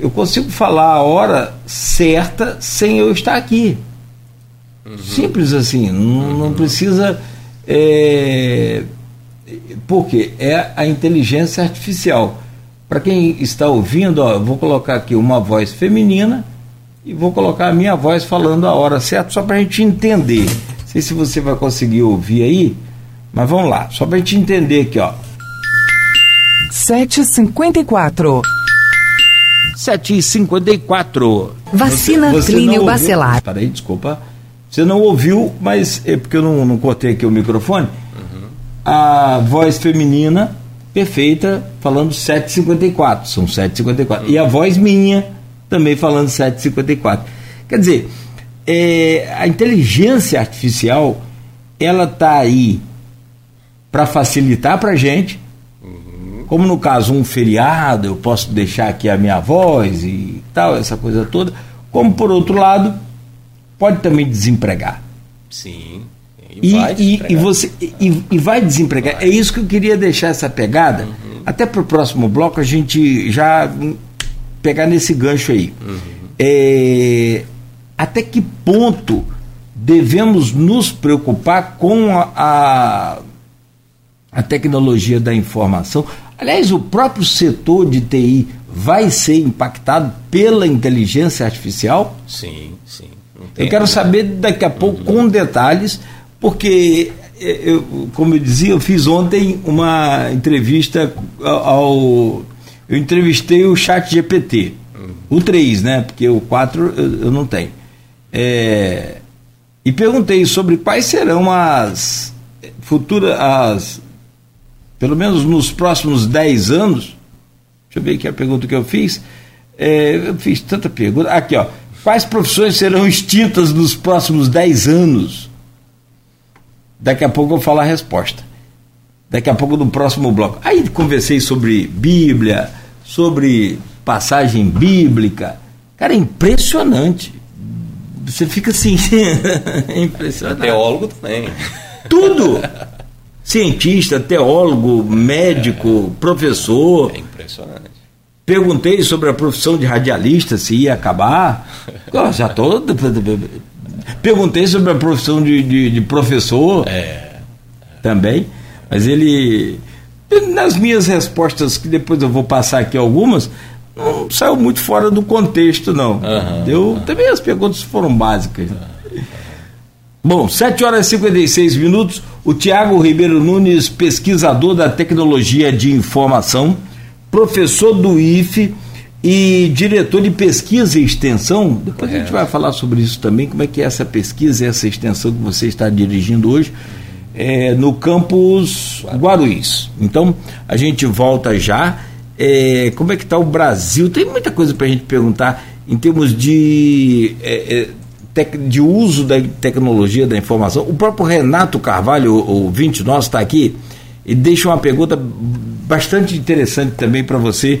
eu consigo falar a hora certa sem eu estar aqui. Uhum. Simples assim, não, não uhum. precisa. É, porque é a inteligência artificial. Para quem está ouvindo, ó, eu vou colocar aqui uma voz feminina e vou colocar a minha voz falando a hora certa, só para a gente entender. Não sei se você vai conseguir ouvir aí, mas vamos lá, só para a gente entender aqui, ó. 7h54. 7h54. Vacina Clínio Bacelar. Peraí, desculpa. Você não ouviu, mas é porque eu não, não cortei aqui o microfone. Uhum. A voz feminina perfeita falando 7h54. São 7h54. Uhum. E a voz minha também falando 754. Quer dizer, é, a inteligência artificial ela está aí para facilitar para a gente, uhum. como no caso um feriado, eu posso deixar aqui a minha voz e tal, essa coisa toda, como por outro lado, pode também desempregar. Sim. E, vai e, e, você, e, e, vai desempregar. Vai. É isso que eu queria deixar essa pegada. Uhum. Até para o próximo bloco a gente já pegar nesse gancho aí. Uhum. É, até que ponto devemos nos preocupar com a, a, a tecnologia da informação? Aliás, o próprio setor de TI vai ser impactado pela inteligência artificial? Sim, sim. Eu quero saber daqui a pouco uhum. com detalhes, porque, é, eu, como eu dizia, eu fiz ontem uma entrevista ao eu entrevistei o chat GPT, o 3, né? Porque o 4 eu, eu não tenho. É, e perguntei sobre quais serão as futuras, as, pelo menos nos próximos 10 anos. Deixa eu ver aqui a pergunta que eu fiz. É, eu fiz tanta pergunta. Aqui, ó. Quais profissões serão extintas nos próximos 10 anos? Daqui a pouco eu vou falar a resposta. Daqui a pouco no próximo bloco. Aí conversei sobre Bíblia, sobre passagem bíblica. Cara, é impressionante. Você fica assim, (laughs) impressionado. Teólogo também. Tudo! Cientista, teólogo, médico, professor. É impressionante. Perguntei sobre a profissão de radialista, se ia acabar. Já estou. Perguntei sobre a profissão de, de, de professor. É. Também. Mas ele. Nas minhas respostas, que depois eu vou passar aqui algumas, não saiu muito fora do contexto, não. Uhum, Deu, uhum. Também as perguntas foram básicas. Bom, 7 horas e 56 minutos. O Tiago Ribeiro Nunes, pesquisador da tecnologia de informação, professor do IFE e diretor de pesquisa e extensão. Depois a gente vai falar sobre isso também, como é que é essa pesquisa e essa extensão que você está dirigindo hoje é, no campus Guarulhos. Então, a gente volta já. É, como é que está o Brasil? Tem muita coisa para a gente perguntar em termos de, é, tec, de uso da tecnologia da informação. O próprio Renato Carvalho, o ouvinte nosso, está aqui e deixa uma pergunta bastante interessante também para você.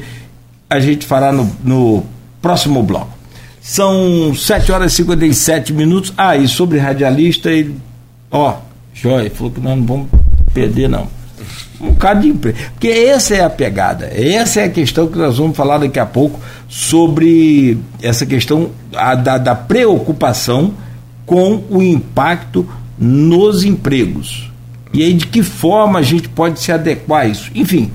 A gente fará no, no próximo bloco. São 7 horas e 57 minutos. Ah, e sobre radialista, ele, ó, Joia, falou que nós não vamos perder, não. Um bocado de emprego. Porque essa é a pegada, essa é a questão que nós vamos falar daqui a pouco sobre essa questão a, da, da preocupação com o impacto nos empregos. E aí, de que forma a gente pode se adequar a isso? Enfim,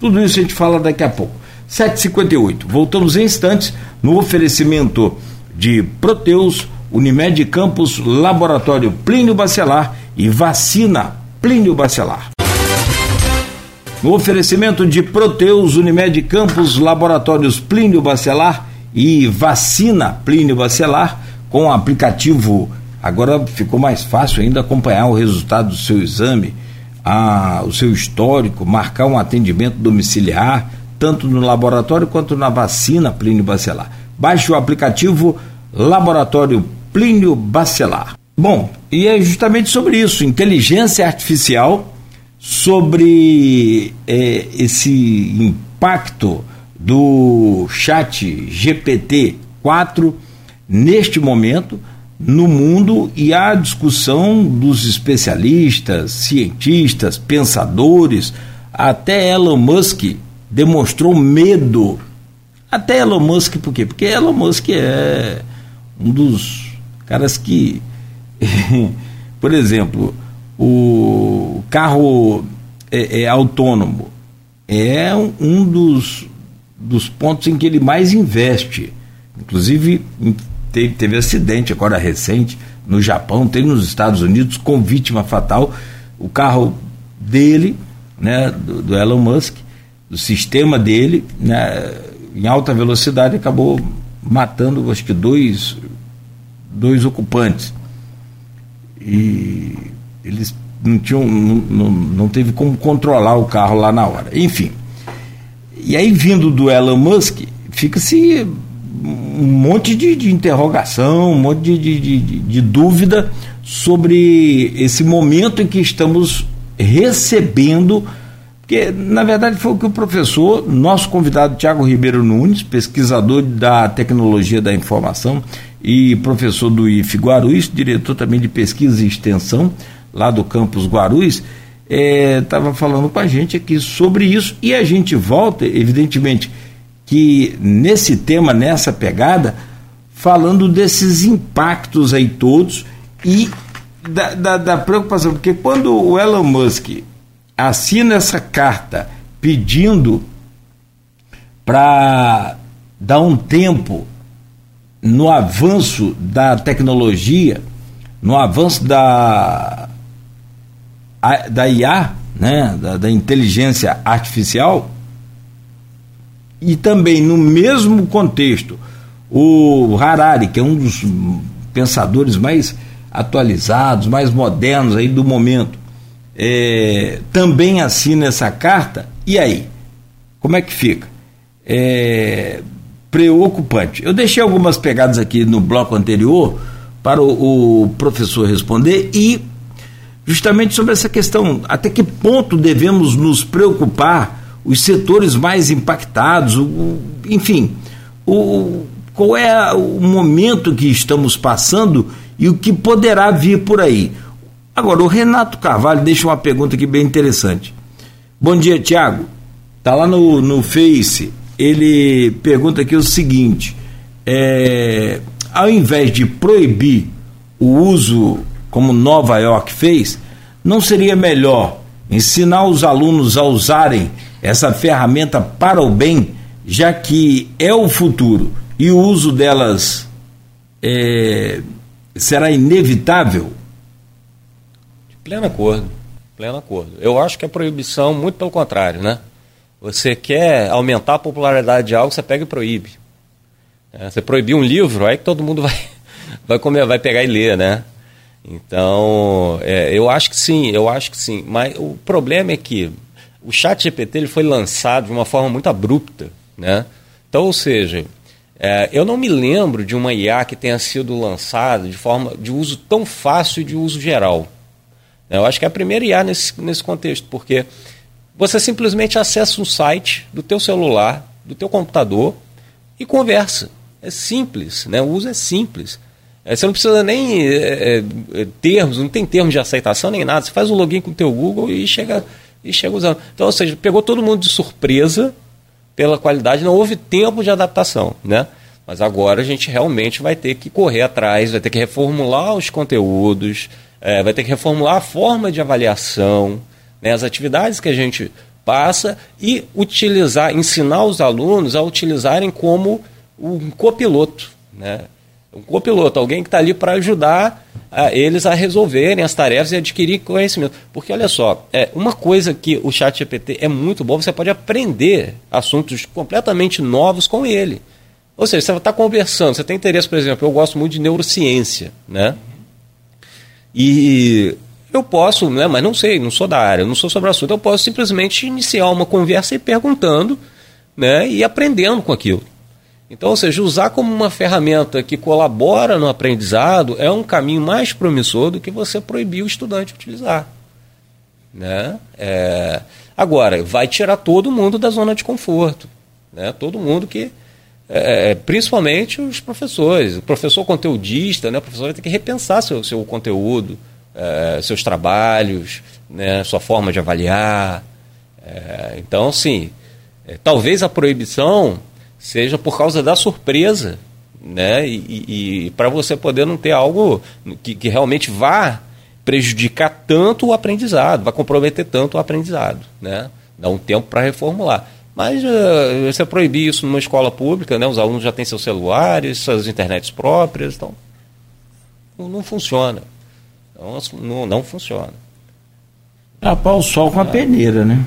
tudo isso a gente fala daqui a pouco. 7h58. Voltamos em instantes no oferecimento de Proteus, Unimed Campos, Laboratório Plínio Bacelar e vacina Plínio Bacelar. No oferecimento de Proteus, Unimed Campos, Laboratórios Plínio Bacelar e vacina Plínio Bacelar, com o aplicativo, agora ficou mais fácil ainda acompanhar o resultado do seu exame, a, o seu histórico, marcar um atendimento domiciliar, tanto no laboratório quanto na vacina Plínio Bacelar. Baixe o aplicativo Laboratório Plínio Bacelar. Bom, e é justamente sobre isso, inteligência artificial, sobre é, esse impacto do chat GPT-4 neste momento no mundo e a discussão dos especialistas, cientistas, pensadores, até Elon Musk demonstrou medo. Até Elon Musk, por quê? Porque Elon Musk é um dos caras que (laughs) por exemplo, o carro é, é autônomo é um dos, dos pontos em que ele mais investe. Inclusive, teve, teve acidente agora recente no Japão, tem nos Estados Unidos com vítima fatal. O carro dele, né, do, do Elon Musk, do sistema dele, né, em alta velocidade, acabou matando, acho que dois, dois ocupantes e eles não tinham, não, não, não teve como controlar o carro lá na hora. Enfim. E aí, vindo do Elon Musk, fica-se um monte de, de, interrogação, um monte de, de, de, de dúvida sobre esse momento em que estamos recebendo porque, na verdade, foi o que o professor, nosso convidado Tiago Ribeiro Nunes, pesquisador da tecnologia da informação e professor do IF Guarulhos, diretor também de pesquisa e extensão lá do campus Guarulhos, estava é, falando com a gente aqui sobre isso. E a gente volta, evidentemente, que nesse tema, nessa pegada, falando desses impactos aí todos e da, da, da preocupação, porque quando o Elon Musk assina essa carta pedindo para dar um tempo no avanço da tecnologia, no avanço da, da IA, né, da, da inteligência artificial, e também no mesmo contexto, o Harari, que é um dos pensadores mais atualizados, mais modernos aí do momento, é, também assina essa carta, e aí? Como é que fica? É, preocupante. Eu deixei algumas pegadas aqui no bloco anterior para o, o professor responder e justamente sobre essa questão, até que ponto devemos nos preocupar os setores mais impactados, o, enfim, o, qual é o momento que estamos passando e o que poderá vir por aí. Agora, o Renato Carvalho deixa uma pergunta aqui bem interessante. Bom dia, Tiago. Tá lá no, no Face. Ele pergunta aqui o seguinte: é, ao invés de proibir o uso, como Nova York fez, não seria melhor ensinar os alunos a usarem essa ferramenta para o bem, já que é o futuro e o uso delas é, será inevitável? Pleno acordo, pleno acordo. Eu acho que a proibição, muito pelo contrário, né? Você quer aumentar a popularidade de algo, você pega e proíbe. É, você proibir um livro, aí que todo mundo (laughs) vai, vai comer, vai pegar e ler, né? Então, é, eu acho que sim, eu acho que sim. Mas o problema é que o chat GPT ele foi lançado de uma forma muito abrupta, né? Então, ou seja, é, eu não me lembro de uma IA que tenha sido lançada de forma de uso tão fácil e de uso geral. Eu acho que é a primeira IA nesse, nesse contexto, porque você simplesmente acessa um site do teu celular, do teu computador e conversa. É simples, né? o uso é simples. É, você não precisa nem é, é, termos, não tem termos de aceitação nem nada. Você faz o login com o teu Google e chega, e chega usando. Então, ou seja, pegou todo mundo de surpresa pela qualidade, não houve tempo de adaptação, né? Mas agora a gente realmente vai ter que correr atrás, vai ter que reformular os conteúdos, é, vai ter que reformular a forma de avaliação, né, as atividades que a gente passa e utilizar, ensinar os alunos a utilizarem como um copiloto, né? Um copiloto, alguém que está ali para ajudar a, eles a resolverem as tarefas e adquirir conhecimento. Porque olha só, é uma coisa que o Chat GPT é muito bom, você pode aprender assuntos completamente novos com ele. Ou seja, você está conversando, você tem interesse, por exemplo, eu gosto muito de neurociência, né? E eu posso, né, mas não sei, não sou da área, não sou sobre o assunto, eu posso simplesmente iniciar uma conversa e perguntando né, e aprendendo com aquilo. Então, ou seja, usar como uma ferramenta que colabora no aprendizado é um caminho mais promissor do que você proibir o estudante utilizar. Né? É... Agora, vai tirar todo mundo da zona de conforto. Né? Todo mundo que. É, principalmente os professores. O professor conteudista, né? o professor vai ter que repensar seu, seu conteúdo, é, seus trabalhos, né? sua forma de avaliar. É, então, sim, é, talvez a proibição seja por causa da surpresa, né? E, e, e para você poder não ter algo que, que realmente vá prejudicar tanto o aprendizado, vai comprometer tanto o aprendizado, né? Dá um tempo para reformular. Mas uh, você proibir isso numa escola pública, né? Os alunos já têm seus celulares, suas internets próprias, então não, funciona. Então, não, não funciona. Tapar o sol com a peneira, né?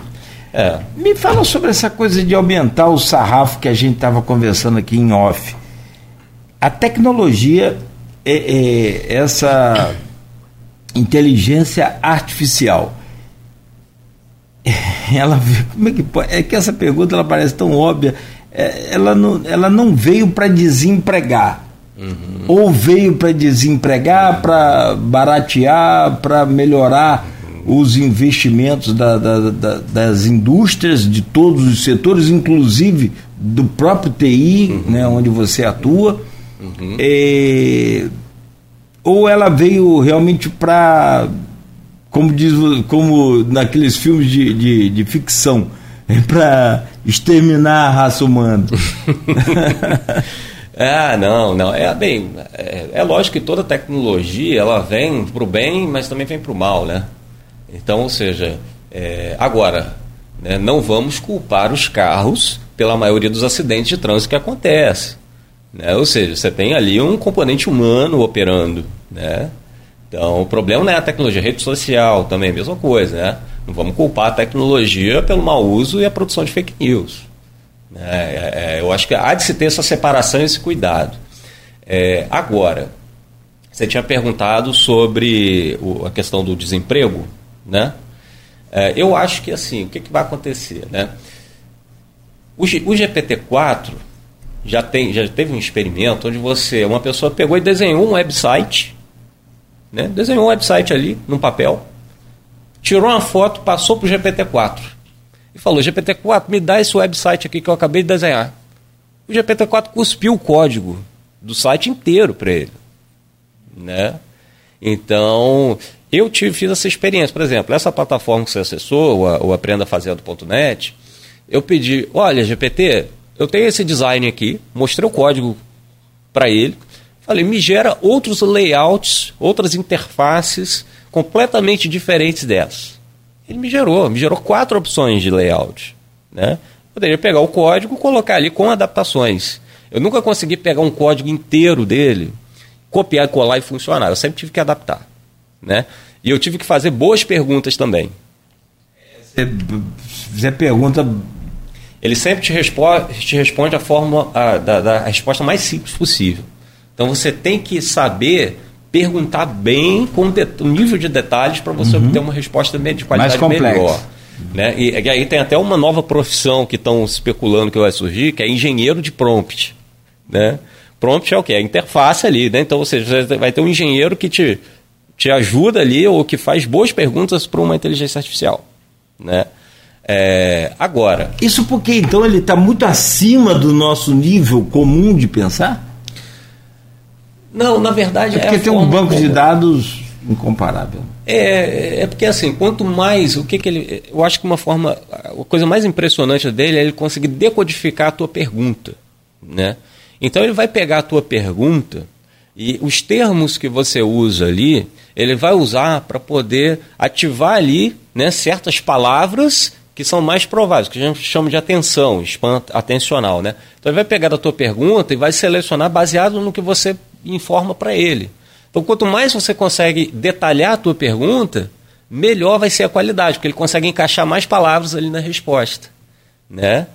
É. Me fala sobre essa coisa de aumentar o sarrafo que a gente estava conversando aqui em off. A tecnologia, é, é, essa inteligência artificial, (laughs) ela como é que pode, é que essa pergunta ela parece tão óbvia. É, ela, não, ela não veio para desempregar. Uhum. Ou veio para desempregar, para baratear, para melhorar os investimentos da, da, da, das indústrias de todos os setores, inclusive do próprio TI, uhum. né, onde você atua, uhum. é, ou ela veio realmente para, como diz, como naqueles filmes de, de, de ficção, (laughs) é para exterminar a raça humana. (laughs) Ah, não, não. É bem, é, é, lógico que toda tecnologia ela vem para o bem, mas também vem para o mal, né? Então, ou seja, é, agora, né, não vamos culpar os carros pela maioria dos acidentes de trânsito que acontece. Né? Ou seja, você tem ali um componente humano operando. Né? Então, o problema não é a tecnologia, a rede social também é a mesma coisa. Né? Não vamos culpar a tecnologia pelo mau uso e a produção de fake news. Né? É, é, eu acho que há de se ter essa separação e esse cuidado. É, agora, Você tinha perguntado sobre o, a questão do desemprego, né? É, eu acho que assim, o que, que vai acontecer, né? O, o GPT-4 já, já teve um experimento onde você, uma pessoa pegou e desenhou um website, né? desenhou um website ali, no papel, tirou uma foto, passou para o GPT-4 e falou, GPT-4, me dá esse website aqui que eu acabei de desenhar. O GPT-4 cuspiu o código do site inteiro para ele. Né? Então, eu tive, fiz essa experiência. Por exemplo, essa plataforma que você acessou, o aprendafazendo.net, eu pedi, olha, GPT, eu tenho esse design aqui, mostrei o código para ele, falei, me gera outros layouts, outras interfaces completamente diferentes dessas. Ele me gerou, me gerou quatro opções de layout. Né? Poderia pegar o código e colocar ali com adaptações. Eu nunca consegui pegar um código inteiro dele, copiar, colar e funcionar. Eu sempre tive que adaptar. Né? E eu tive que fazer boas perguntas também. Você, você pergunta ele sempre te, respo te responde a forma a, da, da resposta mais simples possível. Então você tem que saber perguntar bem com o nível de detalhes para você uhum. obter uma resposta de qualidade melhor. Né? E, e, aí tem até uma nova profissão que estão especulando que vai surgir, que é engenheiro de prompt. Né? Prompt é o que? É a interface ali. Né? Então você vai ter um engenheiro que te, te ajuda ali ou que faz boas perguntas para uma inteligência artificial. Né? É, agora. Isso porque então ele está muito acima do nosso nível comum de pensar? Não, na verdade é. Porque é tem um banco como... de dados incomparável. É, é porque assim, quanto mais, o que, que ele. Eu acho que uma forma. A coisa mais impressionante dele é ele conseguir decodificar a tua pergunta. Né? Então ele vai pegar a tua pergunta e os termos que você usa ali, ele vai usar para poder ativar ali né, certas palavras que são mais prováveis, que a gente chama de atenção, spam atencional, né? Então ele vai pegar a tua pergunta e vai selecionar baseado no que você informa para ele. Então quanto mais você consegue detalhar a tua pergunta, melhor vai ser a qualidade, porque ele consegue encaixar mais palavras ali na resposta, né?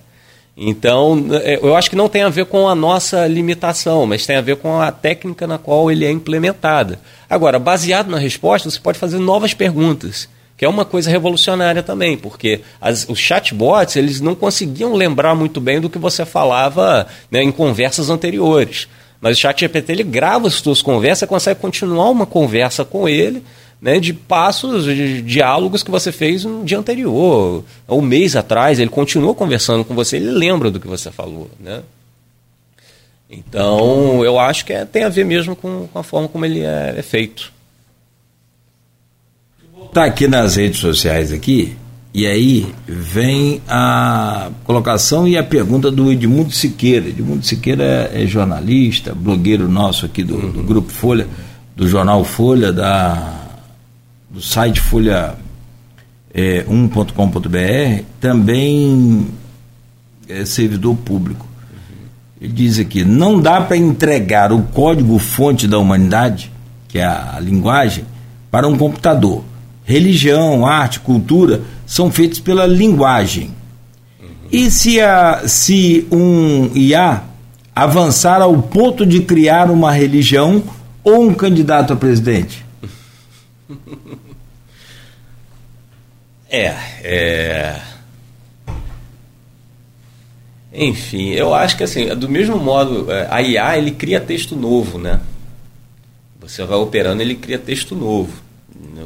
Então, é, eu acho que não tem a ver com a nossa limitação, mas tem a ver com a técnica na qual ele é implementada. Agora, baseado na resposta, você pode fazer novas perguntas que é uma coisa revolucionária também, porque as, os chatbots eles não conseguiam lembrar muito bem do que você falava né, em conversas anteriores. Mas o chat GPT ele grava as suas conversas, consegue continuar uma conversa com ele, né, de passos, de diálogos que você fez no dia anterior, ou um mês atrás, ele continua conversando com você, ele lembra do que você falou. Né? Então, eu acho que é, tem a ver mesmo com, com a forma como ele é, é feito. Tá aqui nas redes sociais aqui, e aí vem a colocação e a pergunta do Edmundo Siqueira. Edmundo Siqueira é, é jornalista, blogueiro nosso aqui do, do, Grupo Folha, do jornal Folha, da, do site folha é, 1.com.br, também é servidor público. Ele diz aqui: não dá para entregar o código-fonte da humanidade, que é a linguagem, para um computador religião, arte, cultura são feitos pela linguagem. E se, a, se um IA avançar ao ponto de criar uma religião ou um candidato a presidente? (laughs) É, é. Enfim, eu acho que assim, do mesmo modo, é, a IA ele cria texto novo, né? Você vai operando, ele cria texto novo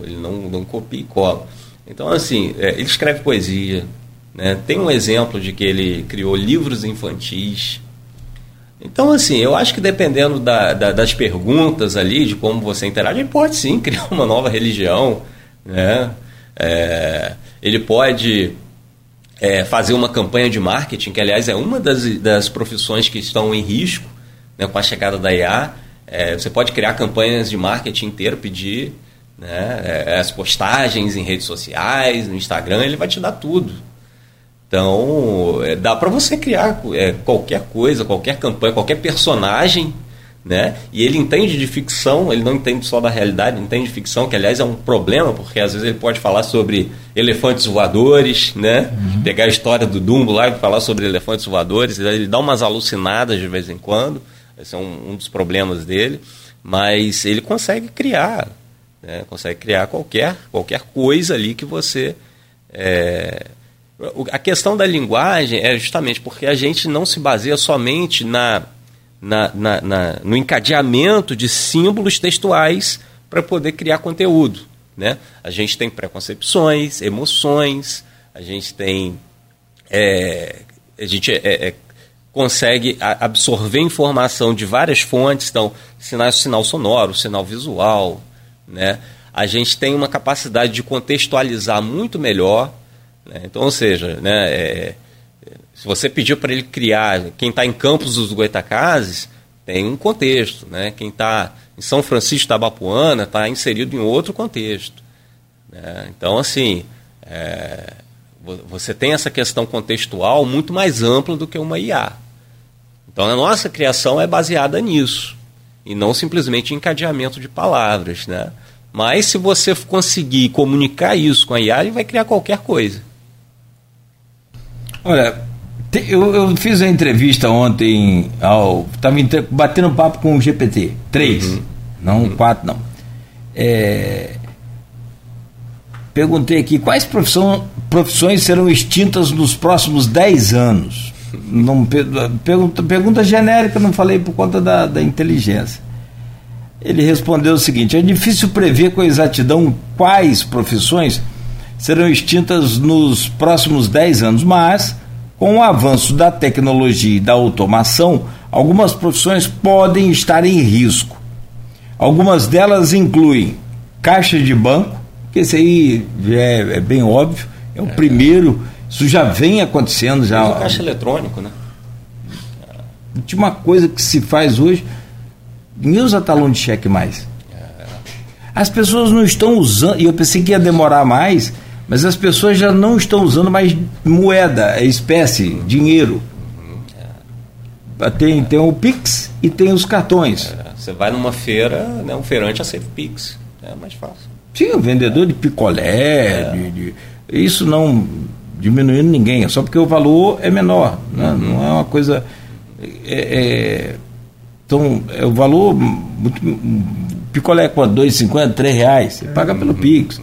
ele não, não copia e cola. Então, assim, é, ele escreve poesia, né? tem um exemplo de que ele criou livros infantis. Então, assim, eu acho que dependendo da, da, das perguntas ali, de como você interage, ele pode sim (laughs) criar uma nova religião, né? É, ele pode é, fazer uma campanha de marketing, que aliás é uma das, das profissões que estão em risco né, com a chegada da IA. É, você pode criar campanhas de marketing inteiro, pedir né? É, as postagens em redes sociais, no Instagram, ele vai te dar tudo. Então, é, dá para você criar é, qualquer coisa, qualquer campanha, qualquer personagem, né? E ele entende de ficção, ele não entende só da realidade, ele entende de ficção, que aliás é um problema, porque às vezes ele pode falar sobre elefantes voadores, né? Uhum. Pegar a história do Dumbo lá e falar sobre elefantes voadores, ele dá umas alucinadas de vez em quando, esse é um, um dos problemas dele. mas ele consegue criar, né? consegue criar qualquer, qualquer coisa ali que você. É... A questão da linguagem é justamente porque a gente não se baseia somente na, na, na, na no encadeamento de símbolos textuais para poder criar conteúdo. Né? A gente tem preconcepções, emoções, a gente tem. É, a gente é, é, consegue absorver informação de várias fontes, então, sinal, sinal sonoro, sinal visual, né? A gente tem uma capacidade de contextualizar muito melhor, né? então, ou seja, né, é, se você pediu para ele criar, quem está em Campos dos Goitacazes tem um contexto, né? Quem está em São Francisco da Bapuana está inserido em outro contexto. Né? Então, assim, é, você tem essa questão contextual muito mais ampla do que uma IA. Então a nossa criação é baseada nisso e não simplesmente encadeamento de palavras, né? Mas se você conseguir comunicar isso com a IA, ele vai criar qualquer coisa. Olha, eu, eu fiz a entrevista ontem ao. Estava batendo papo com o GPT 3, uhum. não uhum. 4 não. É, perguntei aqui quais profissão, profissões serão extintas nos próximos 10 anos. Não, pergunta, pergunta genérica, não falei por conta da, da inteligência. Ele respondeu o seguinte: é difícil prever com exatidão quais profissões serão extintas nos próximos 10 anos, mas com o avanço da tecnologia e da automação, algumas profissões podem estar em risco. Algumas delas incluem caixa de banco, que esse aí é, é bem óbvio, é o é. primeiro isso já vem acontecendo já. O caixa eletrônico, né? Última coisa que se faz hoje, ninguém usa talão de cheque mais. As pessoas não estão usando, e eu pensei que ia demorar mais, mas as pessoas já não estão usando mais moeda, é espécie, dinheiro. Tem, tem o Pix e tem os cartões. É, você vai numa feira, né, um feirante aceita Pix. É mais fácil. Sim, o vendedor de picolé, é. de, de, isso não diminuindo ninguém, é só porque o valor é menor, né? uhum. não é uma coisa. É, é, então, é o valor. Muito, picolé é quanto? 2,50, 3 reais. Você paga pelo uhum. Pix.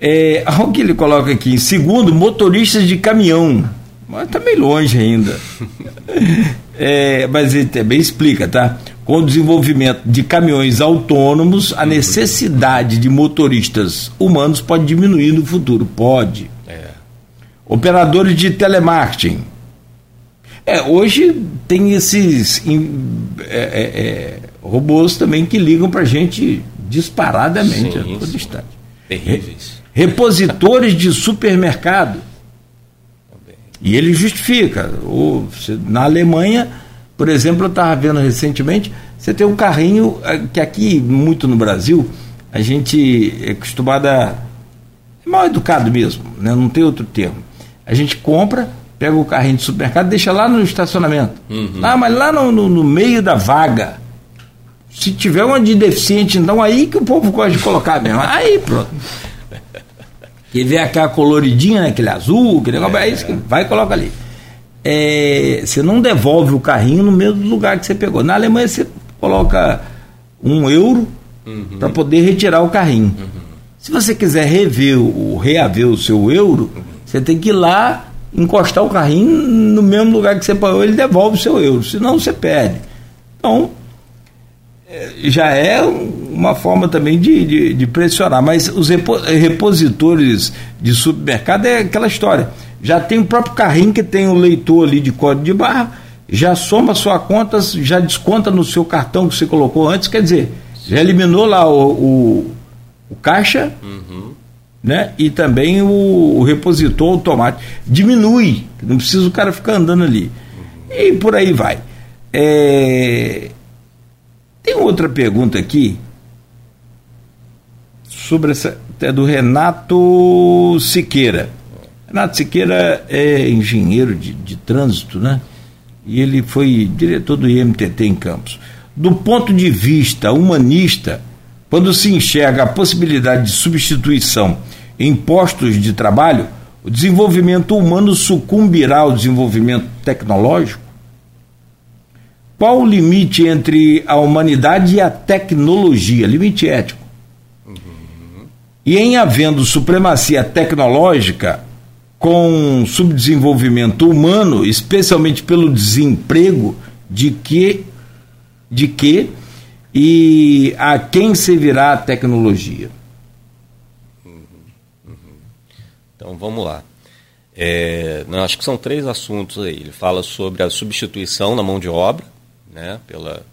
É, algo que ele coloca aqui, segundo, motoristas de caminhão. Mas está meio longe ainda. (laughs) é, mas ele também explica, tá? Com o desenvolvimento de caminhões autônomos, a necessidade de motoristas humanos pode diminuir no futuro. Pode. Operadores de telemarketing. É, hoje tem esses é, é, é robôs também que ligam para a gente disparadamente sim, a todo instante. Terríveis. Repositores de supermercado. E ele justifica. O, na Alemanha, por exemplo, eu estava vendo recentemente, você tem um carrinho é, que aqui, muito no Brasil, a gente é acostumado a. É mal educado mesmo, né? não tem outro termo a gente compra, pega o carrinho de supermercado, deixa lá no estacionamento. Uhum. Ah, mas lá no, no, no, meio da vaga. Se tiver uma de deficiente, então aí que o povo gosta de colocar mesmo. (laughs) Aí pronto. Que vê aquela coloridinha, né, aquele azul, aquele negócio, é, é isso que vai e coloca ali. É, você não devolve o carrinho no mesmo lugar que você pegou. Na Alemanha você coloca um euro uhum. para poder retirar o carrinho. Uhum. Se você quiser rever o reaver o seu euro, você tem que ir lá, encostar o carrinho no mesmo lugar que você pagou, ele devolve o seu euro, senão você perde. Então, é, já é uma forma também de, de, de pressionar. Mas os repositores de supermercado é aquela história. Já tem o próprio carrinho que tem o leitor ali de código de barra, já soma sua conta, já desconta no seu cartão que você colocou antes, quer dizer, já eliminou lá o, o, o caixa, uhum né? E também o, o repositor automático diminui, não precisa o cara ficar andando ali. E por aí vai. É... Tem outra pergunta aqui sobre essa é do Renato Siqueira. Renato Siqueira é engenheiro de, de trânsito, né? E ele foi diretor do IMTT em Campos. Do ponto de vista humanista, quando se enxerga a possibilidade de substituição em postos de trabalho, o desenvolvimento humano sucumbirá ao desenvolvimento tecnológico? qual o limite entre a humanidade e a tecnologia? Limite ético. E em havendo supremacia tecnológica, com subdesenvolvimento humano, especialmente pelo desemprego, de que, de que e a quem servirá a tecnologia? Uhum, uhum. Então vamos lá. É, não, acho que são três assuntos aí. Ele fala sobre a substituição da mão de obra né, pela,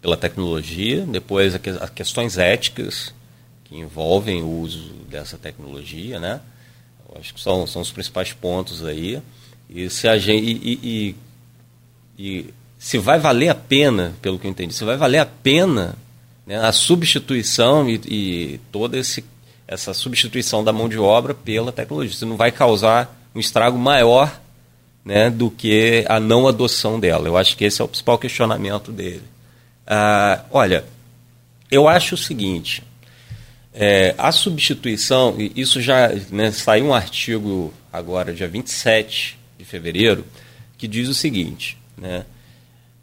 pela tecnologia, depois as questões éticas que envolvem o uso dessa tecnologia, né? Eu acho que são, são os principais pontos aí. E se a gente e, e, e, se vai valer a pena, pelo que eu entendi, se vai valer a pena né, a substituição e, e toda esse, essa substituição da mão de obra pela tecnologia. Se não vai causar um estrago maior né, do que a não adoção dela. Eu acho que esse é o principal questionamento dele. Ah, olha, eu acho o seguinte: é, a substituição, isso já né, saiu um artigo agora, dia 27 de fevereiro, que diz o seguinte: né,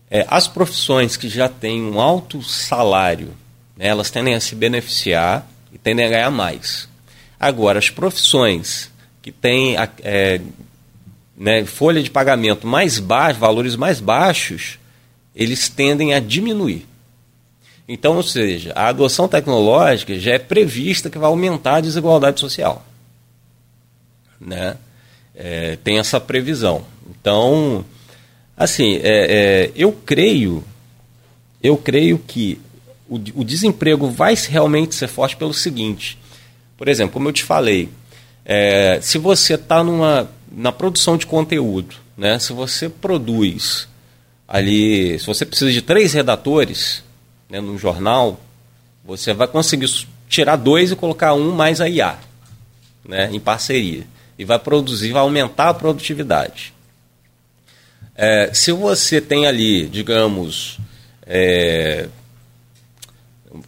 é, as profissões que já têm um alto salário, né, elas tendem a se beneficiar e tendem a ganhar mais. Agora, as profissões que têm é, né, folha de pagamento mais baixa, valores mais baixos, eles tendem a diminuir. Então, ou seja, a adoção tecnológica já é prevista que vai aumentar a desigualdade social. Né? É, tem essa previsão. Então, assim, é, é, eu creio, eu creio que o, o desemprego vai realmente ser forte pelo seguinte. Por exemplo, como eu te falei, é, se você está na produção de conteúdo, né? Se você produz ali, se você precisa de três redatores, né, num jornal, você vai conseguir tirar dois e colocar um mais a IA, né, em parceria, e vai produzir, vai aumentar a produtividade. É, se você tem ali, digamos, é,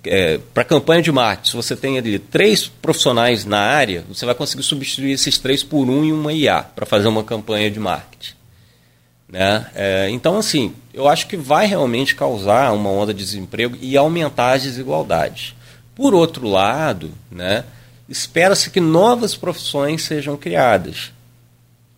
é, para campanha de marketing, se você tem ali três profissionais na área, você vai conseguir substituir esses três por um em uma IA para fazer uma campanha de marketing. Né? É, então, assim, eu acho que vai realmente causar uma onda de desemprego e aumentar as desigualdades. Por outro lado, né, espera-se que novas profissões sejam criadas.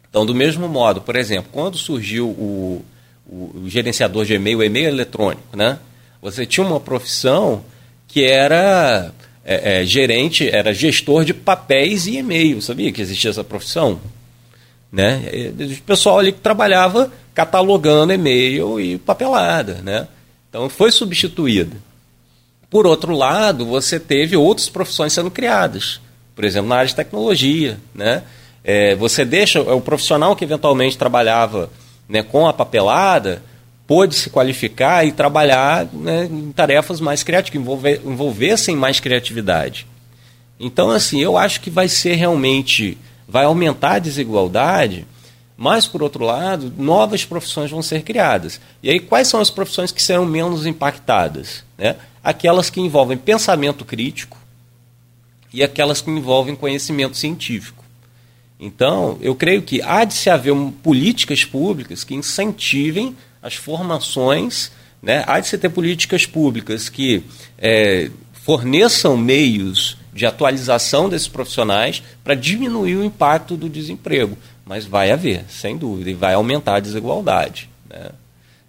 Então, do mesmo modo, por exemplo, quando surgiu o, o, o gerenciador de e-mail, o e-mail eletrônico, né, você tinha uma profissão que era é, é, gerente, era gestor de papéis e e-mail. Sabia que existia essa profissão? Né? O pessoal ali que trabalhava catalogando e-mail e papelada. Né? Então foi substituída. Por outro lado, você teve outras profissões sendo criadas. Por exemplo, na área de tecnologia. Né? É, você deixa o profissional que eventualmente trabalhava né, com a papelada pôde se qualificar e trabalhar né, em tarefas mais criativas, envolver, envolvessem mais criatividade. Então, assim, eu acho que vai ser realmente, vai aumentar a desigualdade, mas, por outro lado, novas profissões vão ser criadas. E aí, quais são as profissões que serão menos impactadas? Né? Aquelas que envolvem pensamento crítico e aquelas que envolvem conhecimento científico. Então, eu creio que há de se haver políticas públicas que incentivem as formações, né? há de se ter políticas públicas que é, forneçam meios de atualização desses profissionais para diminuir o impacto do desemprego. Mas vai haver, sem dúvida, e vai aumentar a desigualdade. Né?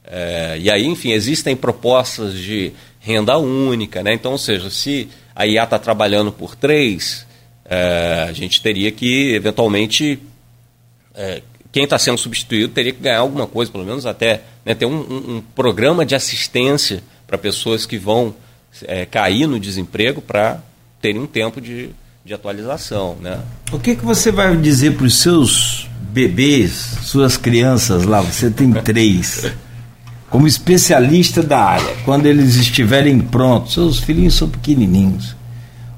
É, e aí, enfim, existem propostas de renda única. Né? Então, ou seja, se a IA está trabalhando por três, é, a gente teria que, eventualmente, é, quem está sendo substituído teria que ganhar alguma coisa, pelo menos até né, ter um, um, um programa de assistência para pessoas que vão é, cair no desemprego para terem um tempo de, de atualização. Né? O que, que você vai dizer para os seus bebês, suas crianças lá? Você tem (laughs) três. Como especialista da área, quando eles estiverem prontos, seus filhinhos são pequenininhos.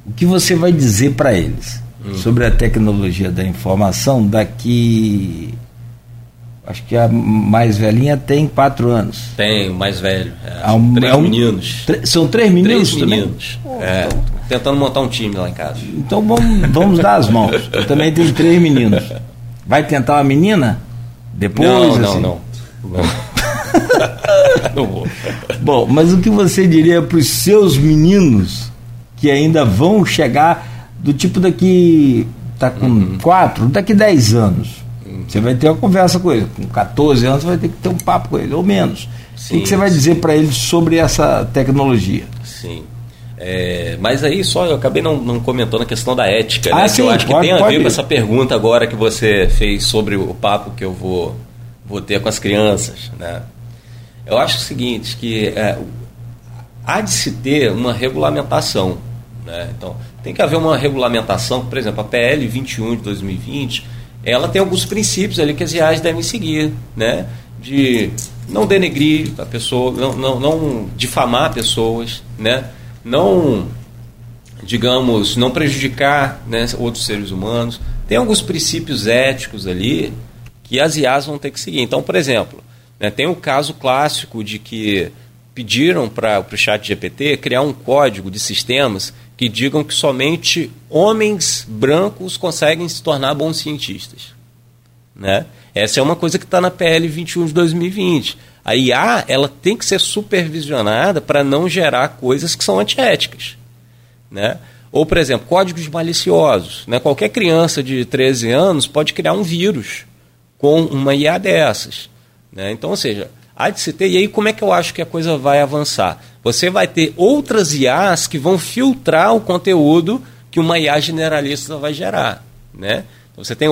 O que você vai dizer para eles hum. sobre a tecnologia da informação daqui Acho que a mais velhinha tem quatro anos. Tem, o mais velho. É, um, três é um, meninos. são três meninos três meninos. É, tentando montar um time lá em casa. Então vamos, vamos dar as mãos. Eu também tenho três meninos. Vai tentar uma menina? Depois? Não, assim? não, não. (laughs) não. não vou. Bom, mas o que você diria para os seus meninos que ainda vão chegar do tipo daqui tá com uhum. quatro, daqui 10 anos. Você vai ter uma conversa com ele. Com 14 anos, você vai ter que ter um papo com ele, ou menos. Sim, o que você vai dizer para ele sobre essa tecnologia? Sim. É, mas aí só eu acabei não, não comentando a questão da ética, ah, né? Sim, que eu acho pode, que tem a ver com essa pergunta agora que você fez sobre o papo que eu vou, vou ter com as crianças. Né? Eu acho o seguinte, que é, há de se ter uma regulamentação. Né? Então, tem que haver uma regulamentação, por exemplo, a PL 21 de 2020, ela tem alguns princípios ali que as IAs devem seguir, né? De não denegrir a pessoa, não, não, não difamar pessoas, né? Não, digamos, não prejudicar né, outros seres humanos. Tem alguns princípios éticos ali que as IAs vão ter que seguir. Então, por exemplo, né, tem o caso clássico de que pediram para o chat GPT criar um código de sistemas que digam que somente homens brancos conseguem se tornar bons cientistas. Né? Essa é uma coisa que está na PL 21 de 2020. A IA ela tem que ser supervisionada para não gerar coisas que são antiéticas. Né? Ou, por exemplo, códigos maliciosos. Né? Qualquer criança de 13 anos pode criar um vírus com uma IA dessas. Né? Então, ou seja, há de se ter. E aí, como é que eu acho que a coisa vai avançar? Você vai ter outras IAs que vão filtrar o conteúdo que uma IA generalista vai gerar. Né? Você tem,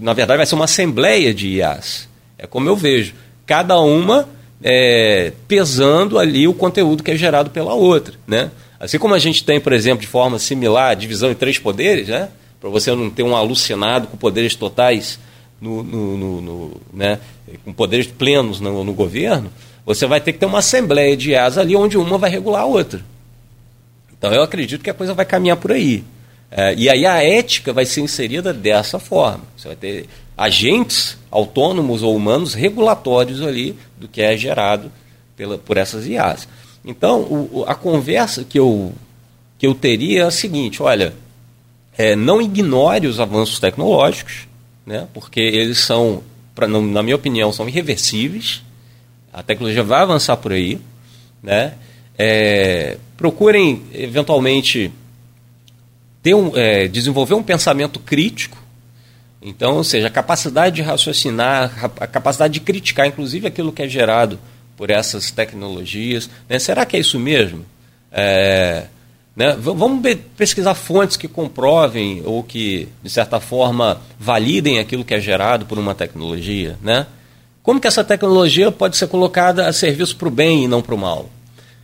na verdade, vai ser uma assembleia de IAs. É como eu vejo. Cada uma é, pesando ali o conteúdo que é gerado pela outra. Né? Assim como a gente tem, por exemplo, de forma similar, a divisão em três poderes, né? para você não ter um alucinado com poderes totais no, no, no, no né? com poderes plenos no, no, governo, você vai ter que ter uma assembleia de IAs ali onde uma vai regular a outra. Então eu acredito que a coisa vai caminhar por aí. É, e aí a ética vai ser inserida dessa forma. Você vai ter agentes autônomos ou humanos regulatórios ali do que é gerado pela, por essas IAs. Então, o, a conversa que eu, que eu teria é a seguinte: olha, é, não ignore os avanços tecnológicos, né, porque eles são pra, na minha opinião, são irreversíveis. A tecnologia vai avançar por aí. Né? É, procurem, eventualmente, ter um, é, desenvolver um pensamento crítico. Então, ou seja, a capacidade de raciocinar, a capacidade de criticar, inclusive, aquilo que é gerado por essas tecnologias. Né? Será que é isso mesmo? É, né? Vamos pesquisar fontes que comprovem ou que, de certa forma, validem aquilo que é gerado por uma tecnologia. Né? Como que essa tecnologia pode ser colocada a serviço para o bem e não para o mal?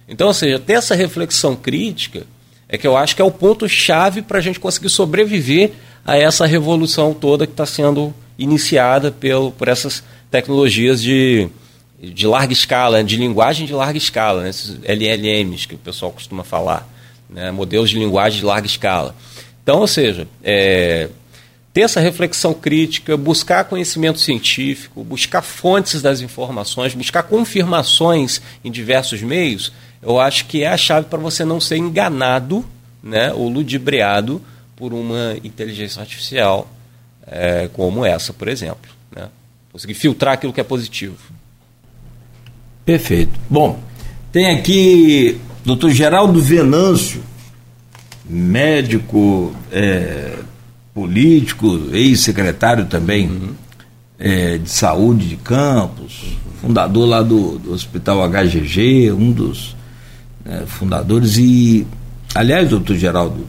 Então, ou seja, ter essa reflexão crítica é que eu acho que é o ponto-chave para a gente conseguir sobreviver a essa revolução toda que está sendo iniciada pelo, por essas tecnologias de, de larga escala, de linguagem de larga escala, né? esses LLMs que o pessoal costuma falar né, modelos de linguagem de larga escala. Então, ou seja, é, ter essa reflexão crítica, buscar conhecimento científico, buscar fontes das informações, buscar confirmações em diversos meios, eu acho que é a chave para você não ser enganado né, ou ludibriado por uma inteligência artificial é, como essa, por exemplo. Né? Conseguir filtrar aquilo que é positivo. Perfeito. Bom, tem aqui Dr. Geraldo Venâncio, médico, é, político, ex-secretário também uhum. é, de saúde de Campos, fundador lá do, do Hospital HGG, um dos né, fundadores. E, aliás, doutor Geraldo,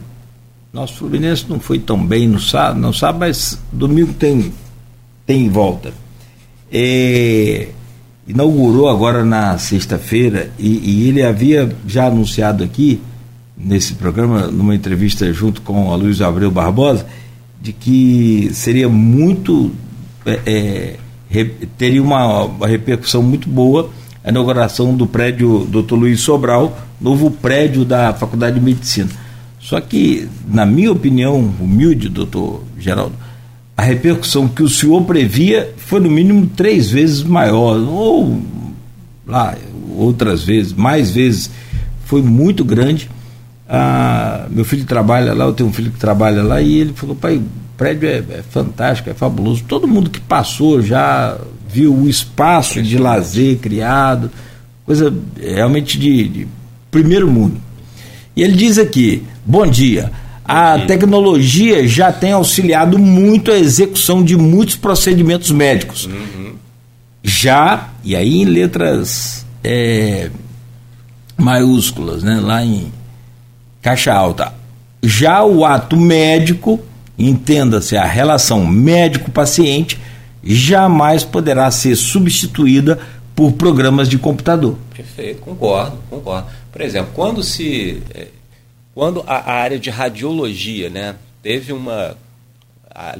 nosso Fluminense não foi tão bem no sábado, não sabe, mas domingo tem, tem volta. É, inaugurou agora na sexta-feira e, e, ele havia já anunciado aqui nesse programa, numa entrevista junto com a Luiz Abreu Barbosa, de que seria muito é, é, teria uma, uma, repercussão muito boa a inauguração do prédio Dr. Luiz Sobral, novo prédio da Faculdade de Medicina. Só que, na minha opinião, humilde, doutor Geraldo, a repercussão que o senhor previa foi no mínimo três vezes maior, ou lá, outras vezes, mais vezes, foi muito grande. Ah, meu filho trabalha lá, eu tenho um filho que trabalha lá, e ele falou, pai, o prédio é, é fantástico, é fabuloso. Todo mundo que passou já viu o espaço de lazer criado, coisa realmente de, de primeiro mundo. E ele diz aqui: bom dia. A tecnologia já tem auxiliado muito a execução de muitos procedimentos médicos. Uhum. Já, e aí em letras é, maiúsculas, né, lá em caixa alta. Já o ato médico, entenda-se a relação médico-paciente, jamais poderá ser substituída por programas de computador. Perfeito, concordo, concordo. Por exemplo, quando se é, quando a, área de radiologia, né, teve uma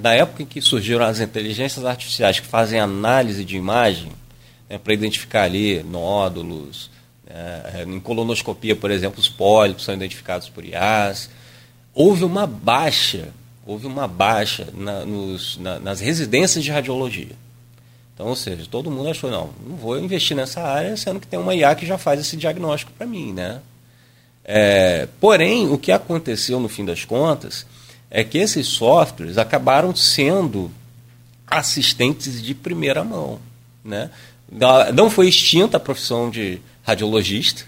na época em que surgiram as inteligências artificiais que fazem análise de imagem né, para identificar ali nódulos, né, em colonoscopia, por exemplo, os pólipos são identificados por IAs. Houve uma baixa, houve uma baixa na, nos, na, nas residências de radiologia. Então, ou seja, todo mundo achou, não, não vou investir nessa área, sendo que tem uma IA que já faz esse diagnóstico para mim, né? É, porém, o que aconteceu no fim das contas é que esses softwares acabaram sendo assistentes de primeira mão. Né? Não foi extinta a profissão de radiologista,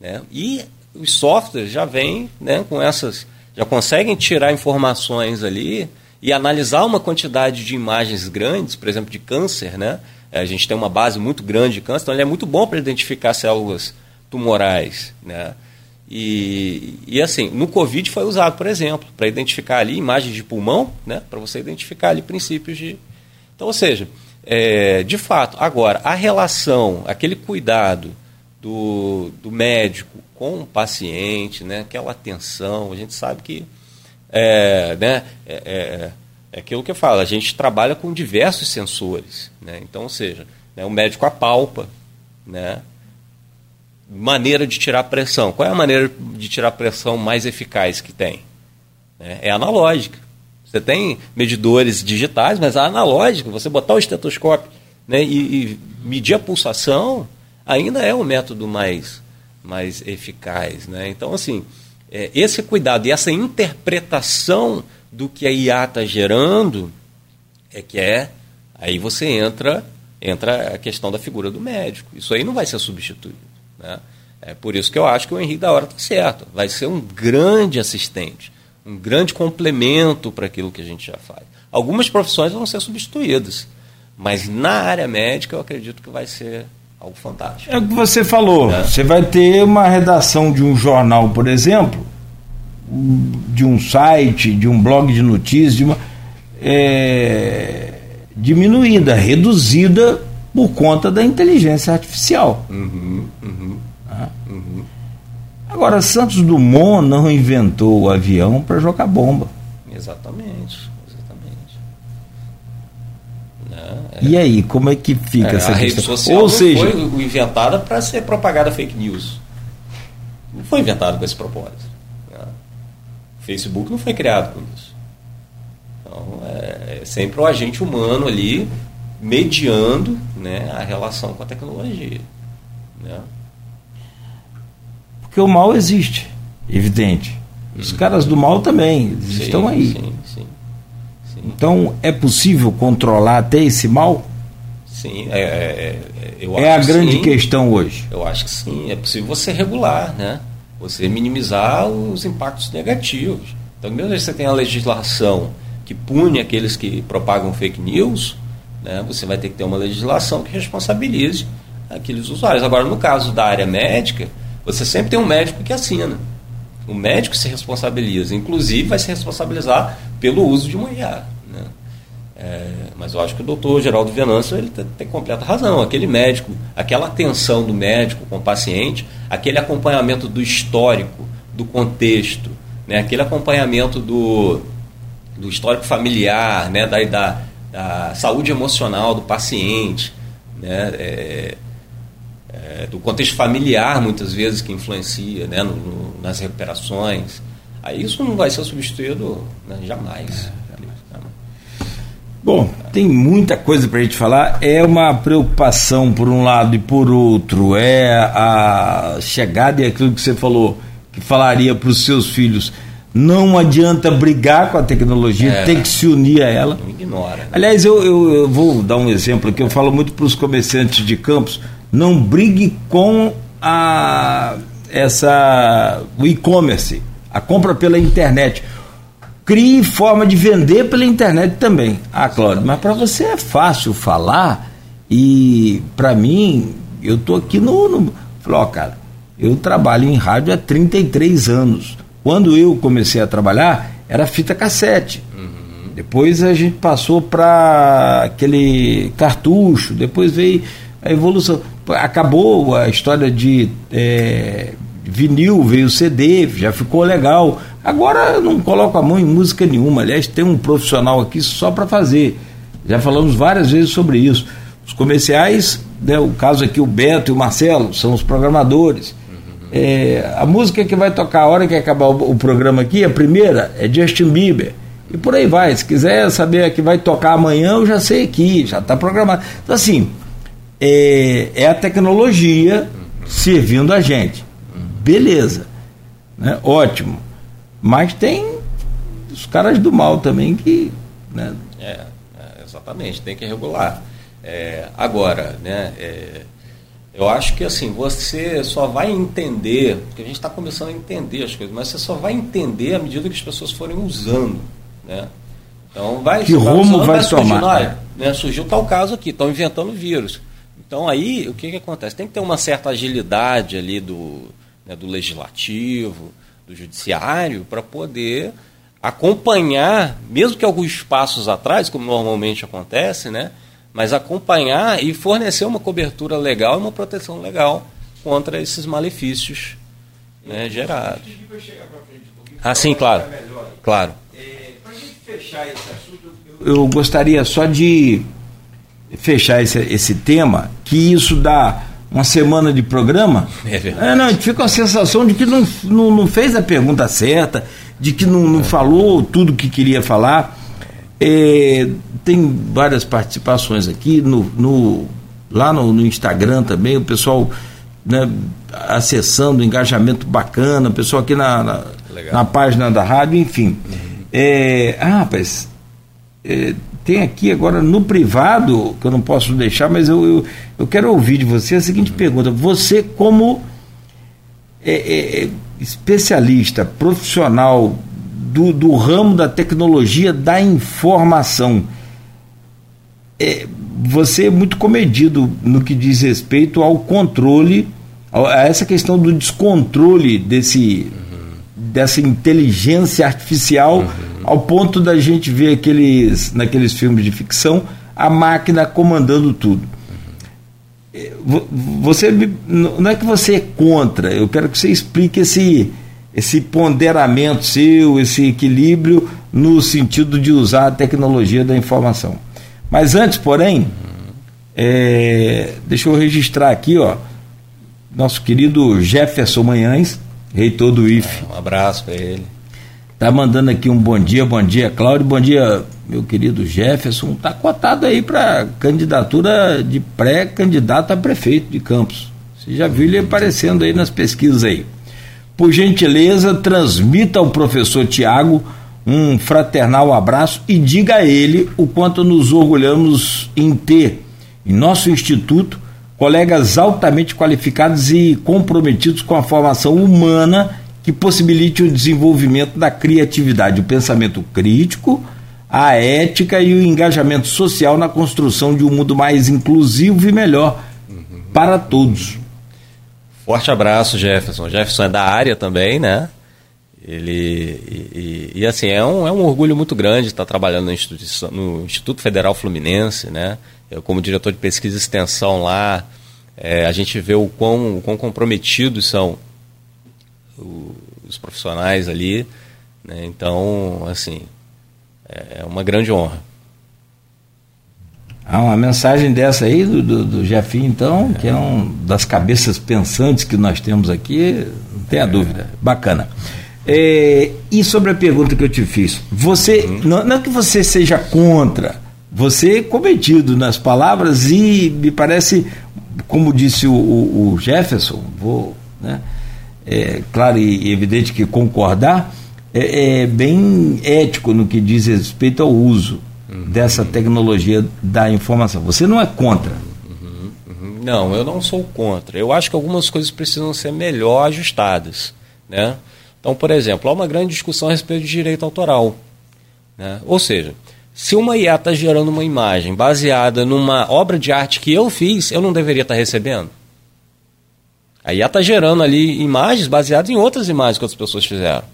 né? e os softwares já vêm né, com essas, já conseguem tirar informações ali e analisar uma quantidade de imagens grandes, por exemplo, de câncer, né? A gente tem uma base muito grande de câncer, então ele é muito bom para identificar células tumorais, né? E, e assim, no Covid foi usado, por exemplo, para identificar ali imagens de pulmão, né? Para você identificar ali princípios de. Então, ou seja, é, de fato, agora, a relação, aquele cuidado do, do médico com o paciente, né? aquela atenção, a gente sabe que é, né, é, é, é aquilo que eu falo, a gente trabalha com diversos sensores. Né? Então, ou seja, né, o médico apalpa, né, maneira de tirar pressão. Qual é a maneira de tirar pressão mais eficaz que tem? É, é analógica. Você tem medidores digitais, mas a analógica, você botar o estetoscópio né, e, e, medir a pulsação, ainda é o método mais, mais eficaz. Né? Então, assim, é, esse cuidado e essa interpretação do que a IA está gerando é que é aí você entra entra a questão da figura do médico. Isso aí não vai ser substituído. Né? É por isso que eu acho que o Henrique da Hora está certo. Vai ser um grande assistente, um grande complemento para aquilo que a gente já faz. Algumas profissões vão ser substituídas, mas na área médica eu acredito que vai ser algo fantástico. É o que você falou. É. Você vai ter uma redação de um jornal, por exemplo, de um site, de um blog de notícias, de uma, é, diminuída, reduzida por conta da inteligência artificial. Uhum, uhum, ah. uhum. Agora, Santos Dumont não inventou o avião para jogar bomba. Exatamente. É. E aí, como é que fica é, essa a questão? rede social Ou seja, foi inventada para ser propagada fake news. Não foi inventado com esse propósito. Né? O Facebook não foi criado com isso. Então, é, é sempre o agente humano ali mediando né, a relação com a tecnologia. Né? Porque o mal existe, evidente. Os uhum. caras do mal também, eles sim, estão aí. Sim. Então, é possível controlar até esse mal? Sim, é, é, eu é a grande sim. questão hoje. Eu acho que sim, é possível você regular, né? Você minimizar os impactos negativos. Então, mesmo que você tenha a legislação que pune aqueles que propagam fake news, né, você vai ter que ter uma legislação que responsabilize aqueles usuários. Agora, no caso da área médica, você sempre tem um médico que assina. O médico se responsabiliza, inclusive vai se responsabilizar pelo uso de uma IA. É, mas eu acho que o doutor Geraldo Venâncio ele tem completa razão. Aquele médico, aquela atenção do médico com o paciente, aquele acompanhamento do histórico, do contexto, né, aquele acompanhamento do, do histórico familiar, né, da, da, da saúde emocional do paciente, né, é, é, do contexto familiar, muitas vezes, que influencia né, no, no, nas recuperações. Aí isso não vai ser substituído né, jamais. Bom, tem muita coisa para a gente falar. É uma preocupação por um lado e por outro. É a chegada e aquilo que você falou, que falaria para os seus filhos. Não adianta brigar com a tecnologia, é, tem que se unir a ela. Ignora. Né? Aliás, eu, eu, eu, vou dar um exemplo aqui. Eu falo muito para os comerciantes de campos. não brigue com a, essa, o e-commerce, a compra pela internet. Crie forma de vender pela internet também. Ah, Cláudio, mas para você é fácil falar e para mim, eu tô aqui no. no falei, ó, cara, eu trabalho em rádio há 33 anos. Quando eu comecei a trabalhar, era fita cassete. Uhum. Depois a gente passou para aquele cartucho, depois veio a evolução. Acabou a história de é, vinil, veio CD, já ficou legal. Agora eu não coloco a mão em música nenhuma. Aliás, tem um profissional aqui só para fazer. Já falamos várias vezes sobre isso. Os comerciais, né, o caso aqui, o Beto e o Marcelo, são os programadores. É, a música que vai tocar a hora que acabar o, o, programa aqui, a primeira, é Justin Bieber. E por aí vai. Se quiser saber a que vai tocar amanhã, eu já sei aqui, já está programado. Então, assim, é, é, a tecnologia servindo a gente. Beleza. Né? Ótimo. Mas tem os caras do mal também que. Né? É, é exatamente, tem que regular. É, agora, né? É, eu acho que assim, você só vai entender, porque a gente está começando a entender as coisas, mas você só vai entender à medida que as pessoas forem usando. Né? Então vai. Que rumo vai, vai tomar? Né? né? Surgiu tal caso aqui, estão inventando vírus. Então aí o que, que acontece? Tem que ter uma certa agilidade ali do, né, do legislativo, do judiciário, para poder acompanhar, mesmo que alguns passos atrás, como normalmente acontece, né? mas acompanhar e fornecer uma cobertura legal e uma proteção legal contra esses malefícios né, gerados. Ah, sim, claro. Claro. Para a gente fechar esse assunto, eu gostaria só de fechar esse, esse tema, que isso dá uma semana de programa. É verdade. É, não, a gente fica com a sensação de que não, não, não fez a pergunta certa, de que não, não falou tudo o que queria falar. É, tem várias participações aqui no, no lá no, no, Instagram também, o pessoal né, acessando, engajamento bacana, o pessoal aqui na, na, na, página da rádio, enfim. Uhum. É, ah, rapaz, é, tem aqui agora no privado, que eu não posso deixar, mas eu, eu, eu quero ouvir de você a seguinte uhum. pergunta. Você, como é, é, é especialista, profissional do, do ramo da tecnologia da informação. É, você é muito comedido no que diz respeito ao controle, a essa questão do descontrole desse, uhum. dessa inteligência artificial, uhum. Ao ponto da gente ver aqueles, naqueles filmes de ficção a máquina comandando tudo. É, você não é que você é contra, eu quero que você explique esse esse ponderamento seu, esse equilíbrio no sentido de usar a tecnologia da informação. Mas antes, porém, é, deixa eu registrar aqui, ó, nosso querido Jefferson Manhães, reitor do IFE. Um abraço para ele. Tá mandando aqui um bom dia, bom dia, Cláudio, bom dia, meu querido Jefferson. Tá cotado aí para candidatura de pré-candidato a prefeito de Campos. Você já viu ele aparecendo aí nas pesquisas aí. Por gentileza, transmita ao professor Tiago um fraternal abraço e diga a ele o quanto nos orgulhamos em ter em nosso instituto colegas altamente qualificados e comprometidos com a formação humana que possibilite o desenvolvimento da criatividade, o pensamento crítico, a ética e o engajamento social na construção de um mundo mais inclusivo e melhor para todos. Forte abraço, Jefferson. Jefferson é da área também, né? Ele e, e, e, assim é um, é um orgulho muito grande estar trabalhando no, Instituto, no Instituto Federal Fluminense, né? Eu como diretor de pesquisa e extensão lá, é, a gente vê o quão, o quão comprometidos são os profissionais ali, né? Então, assim, é uma grande honra. Há uma mensagem dessa aí do, do, do Jefinho, então, que é um das cabeças pensantes que nós temos aqui, não tenha dúvida. Bacana. É, e sobre a pergunta que eu te fiz, você uhum. não, não, é que você seja contra, você é cometido nas palavras e me parece, como disse o, o, o Jefferson, vou, né, é, claro e evidente que concordar, é, é bem ético no que diz respeito ao uso uhum. dessa tecnologia da informação. Você não é contra. Uhum. Uhum. Não, eu não sou contra. Eu acho que algumas coisas precisam ser melhor ajustadas. Né? Então, por exemplo, há uma grande discussão a respeito de direito autoral. Né? Ou seja, se uma IA está gerando uma imagem baseada numa obra de arte que eu fiz, eu não deveria estar tá recebendo? A IA está gerando ali imagens baseadas em outras imagens que outras pessoas fizeram.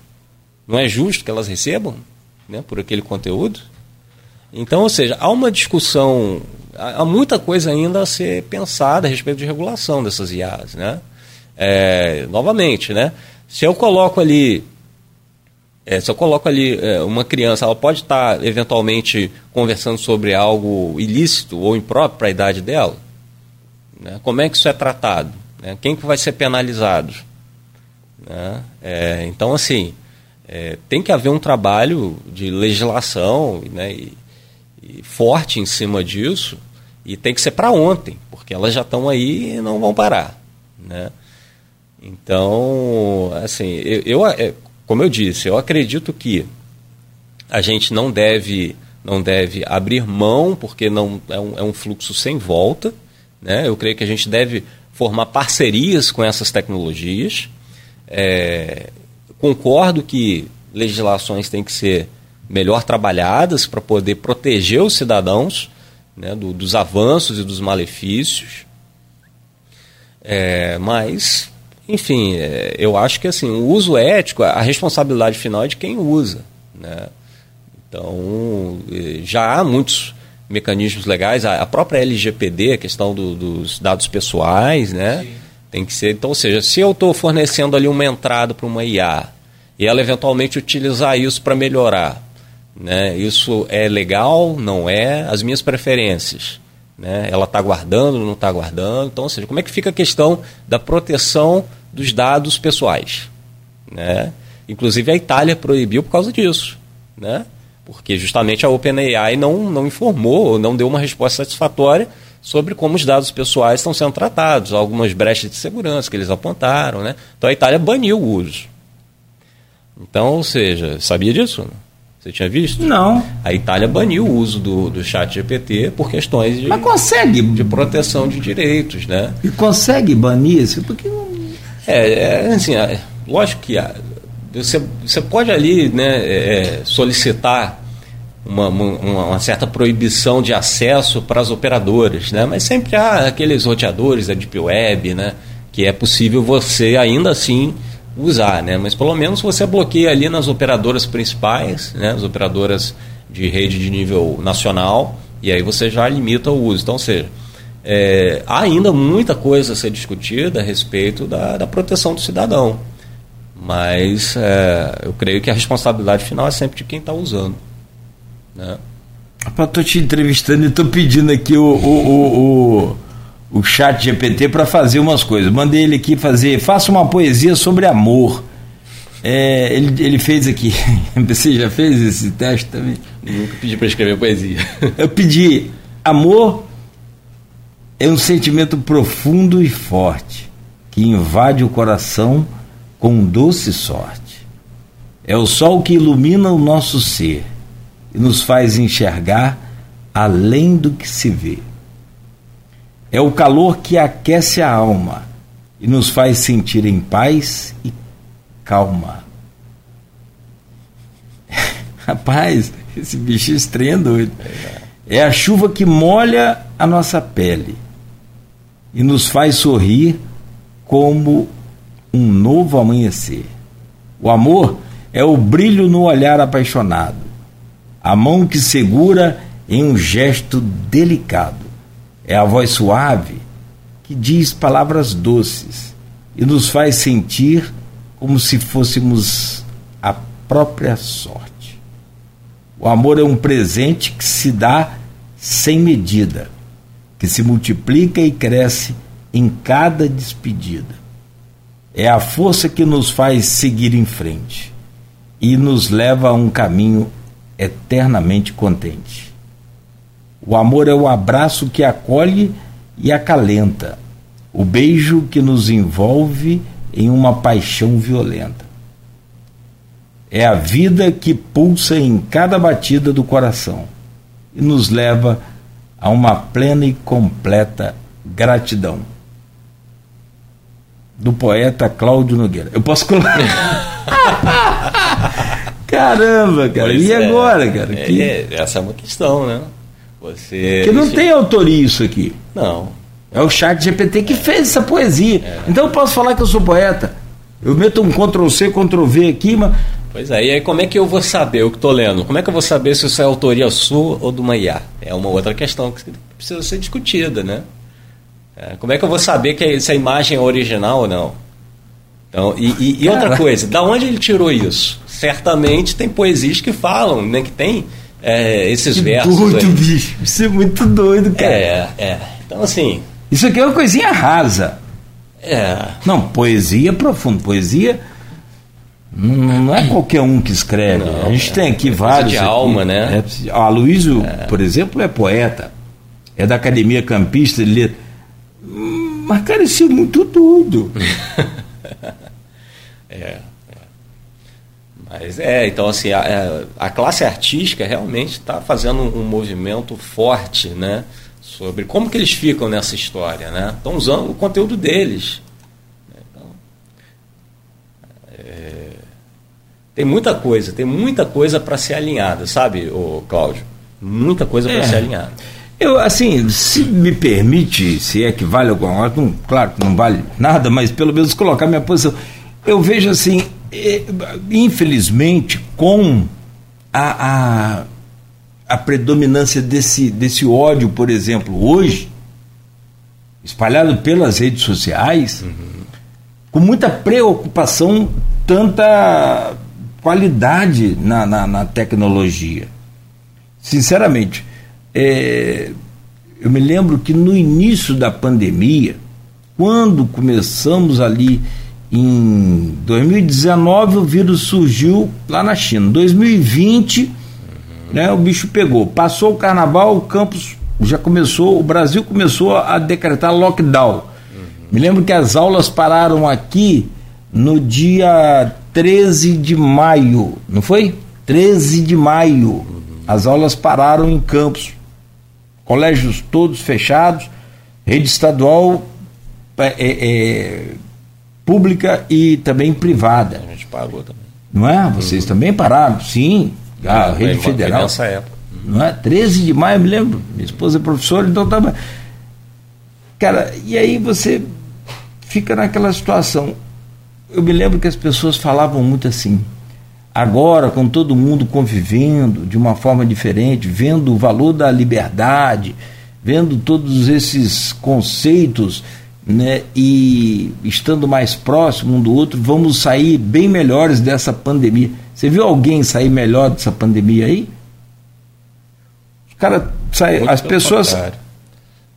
Não é justo que elas recebam né, por aquele conteúdo? Então, ou seja, há uma discussão, há muita coisa ainda a ser pensada a respeito de regulação dessas IAs. Né? É, novamente, né? se eu coloco ali é, se eu coloco ali é, uma criança, ela pode estar eventualmente conversando sobre algo ilícito ou impróprio para a idade dela? Né? Como é que isso é tratado? Né? Quem que vai ser penalizado? Né? É, então, assim, é, tem que haver um trabalho de legislação né, e, e forte em cima disso e tem que ser para ontem, porque elas já estão aí e não vão parar. Né? Então, assim, eu, eu é, como eu disse, eu acredito que a gente não deve não deve abrir mão porque não é um, é um fluxo sem volta, né? Eu creio que a gente deve formar parcerias com essas tecnologias. É, concordo que legislações têm que ser melhor trabalhadas para poder proteger os cidadãos né, do, dos avanços e dos malefícios. É, mas enfim, é, eu acho que assim, o uso ético, a responsabilidade final é de quem usa. Né? Então, já há muitos mecanismos legais, a própria LGPD, a questão do, dos dados pessoais, né? Tem que ser. Então, ou seja, se eu estou fornecendo ali uma entrada para uma IA e ela eventualmente utilizar isso para melhorar, né? Isso é legal? Não é? As minhas preferências. Né? Ela está guardando, não está guardando. Então, ou seja, como é que fica a questão da proteção dos dados pessoais? Né? Inclusive a Itália proibiu por causa disso. Né? Porque justamente a OpenAI não, não informou, não deu uma resposta satisfatória sobre como os dados pessoais estão sendo tratados, algumas brechas de segurança que eles apontaram. Né? Então a Itália baniu o uso. Então, ou seja, sabia disso? Você tinha visto? Não. A Itália baniu o uso do, do chat GPT por questões de, Mas consegue. de proteção de direitos, né? E consegue banir isso? Porque É, é assim, é, lógico que você, você pode ali né, é, é, solicitar uma, uma, uma, certa proibição de acesso para as operadoras, né? mas sempre há aqueles roteadores da Deep Web, né? que é possível você ainda assim usar, né? Mas pelo menos você bloqueia ali nas operadoras principais, né? As operadoras de rede de nível nacional e aí você já limita o uso. Então, ou seja, é, há ainda muita coisa a ser discutida a respeito da, da proteção do cidadão. Mas é, eu creio que a responsabilidade final é sempre de quem está usando. Né? Estou te entrevistando e estou pedindo aqui o, o, o, o o chat GPT para fazer umas coisas. Mandei ele aqui fazer, faça uma poesia sobre amor. É, ele, ele fez aqui. (laughs) Você já fez esse teste também? Nunca pedi para escrever poesia. Eu pedi. Amor é um sentimento profundo e forte que invade o coração com doce sorte. É o sol que ilumina o nosso ser e nos faz enxergar além do que se vê. É o calor que aquece a alma e nos faz sentir em paz e calma. (laughs) Rapaz, esse bicho é estranho doido. É a chuva que molha a nossa pele e nos faz sorrir como um novo amanhecer. O amor é o brilho no olhar apaixonado, a mão que segura em um gesto delicado é a voz suave que diz palavras doces e nos faz sentir como se fôssemos a própria sorte. O amor é um presente que se dá sem medida, que se multiplica e cresce em cada despedida. É a força que nos faz seguir em frente e nos leva a um caminho eternamente contente. O amor é o abraço que acolhe e acalenta, o beijo que nos envolve em uma paixão violenta. É a vida que pulsa em cada batida do coração e nos leva a uma plena e completa Gratidão. Do poeta Cláudio Nogueira. Eu posso colocar. (laughs) Caramba, cara. Pois e é, agora, cara? É, que... é, essa é uma questão, né? Você. Que não tem autoria isso aqui. Não. É o chat GPT que fez essa poesia. É. Então eu posso falar que eu sou poeta. Eu meto um Ctrl C, Ctrl V aqui, mas. Pois é, e aí como é que eu vou saber o que estou lendo? Como é que eu vou saber se isso é autoria sua ou de uma IA? É uma outra questão que precisa ser discutida, né? É, como é que eu vou saber que essa imagem é original ou não? Então, e, e, e outra coisa, da onde ele tirou isso? Certamente tem poesias que falam, né? Que tem é, esses que versos. Muito bicho, isso é muito doido, cara. É, é. Então assim. Isso aqui é uma coisinha rasa. É. Não, poesia profunda. Poesia não é qualquer um que escreve. Não, a gente é, tem aqui é vários. de aqui. alma, né? É, a Luísio, é. por exemplo, é poeta. É da Academia Campista de Letras. Mas, é muito doido. (laughs) é, é. Mas é, então assim, a, a classe artística realmente está fazendo um movimento forte, né? sobre como que eles ficam nessa história, né? Estão usando o conteúdo deles. Então, é, tem muita coisa, tem muita coisa para ser alinhada, sabe, o Cláudio? Muita coisa para é. ser alinhada. Eu, assim, se me permite, se é que vale alguma coisa, claro que não vale nada, mas pelo menos colocar minha posição. Eu vejo assim, é, infelizmente, com a, a a predominância desse, desse ódio, por exemplo, hoje, espalhado pelas redes sociais, uhum. com muita preocupação, tanta qualidade na, na, na tecnologia. Sinceramente, é, eu me lembro que no início da pandemia, quando começamos ali em 2019, o vírus surgiu lá na China. 2020 né, o bicho pegou. Passou o carnaval, o campus já começou, o Brasil começou a decretar lockdown. Me lembro que as aulas pararam aqui no dia 13 de maio, não foi? 13 de maio. As aulas pararam em campos. Colégios todos fechados, rede estadual é, é, é, pública e também privada. A gente pagou também. Não é? Vocês uhum. também pararam, sim. Ah, a rede federal. Nessa época. Não é? 13 de maio, eu me lembro. Minha esposa é professora, então estava. Cara, e aí você fica naquela situação. Eu me lembro que as pessoas falavam muito assim. Agora, com todo mundo convivendo de uma forma diferente, vendo o valor da liberdade, vendo todos esses conceitos, né, e estando mais próximo um do outro, vamos sair bem melhores dessa pandemia. Você viu alguém sair melhor dessa pandemia aí? Os caras saem, as pessoas.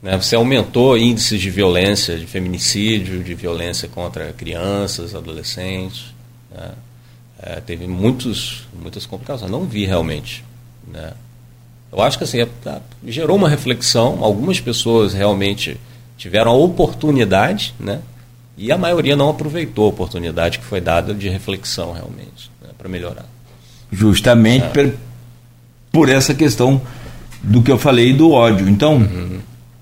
Né? Você aumentou índices de violência, de feminicídio, de violência contra crianças, adolescentes. Né? É, teve muitos, muitas complicações. Não vi realmente. Né? Eu acho que assim, é, tá, gerou uma reflexão. Algumas pessoas realmente tiveram a oportunidade, né? e a maioria não aproveitou a oportunidade que foi dada de reflexão realmente para melhorar. Justamente é. por, por, essa questão do que eu falei do ódio. Então, uhum.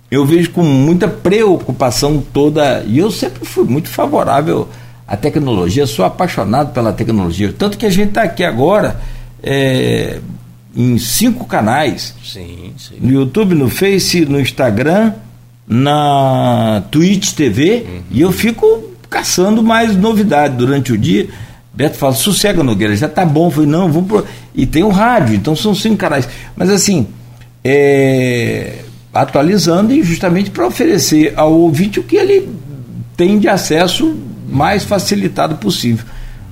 eu vejo com muita preocupação toda, e eu sempre fui muito favorável à tecnologia, sou apaixonado pela tecnologia. Tanto que a gente está aqui agora é, em cinco canais: sim, sim. no YouTube, no Face, no Instagram, na Twitch TV, uhum. e eu fico caçando mais novidade durante o dia. Beto fala, sossega Nogueira, já tá bom. Eu falei, não, vamos pro... E tem o rádio, então são cinco canais. Mas assim, é... atualizando e justamente para oferecer ao ouvinte o que ele tem de acesso mais facilitado possível.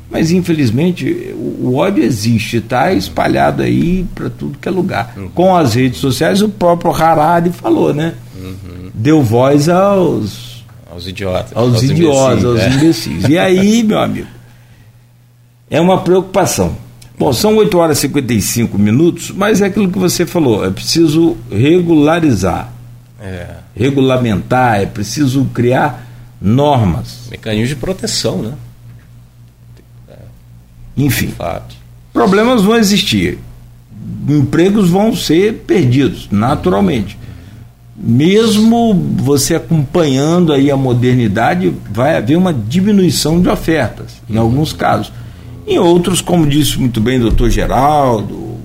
Mas infelizmente o ódio existe, está espalhado aí para tudo que é lugar. Uhum. Com as redes sociais, o próprio Harari falou, né? Uhum. Deu voz aos. Aos idiotas. Aos, aos idiotas, imbecis, aos é. imbecis. E aí, (laughs) meu amigo? é uma preocupação. Bom, são 8 horas e 55 minutos, mas é aquilo que você falou, é preciso regularizar, é. regulamentar, é preciso criar normas. Mecanismos de proteção, né? Enfim, problemas vão existir, empregos vão ser perdidos, naturalmente. mesmo você acompanhando aí a modernidade, vai haver uma diminuição de ofertas, em alguns casos. Em outros, como disse muito bem o doutor Geraldo,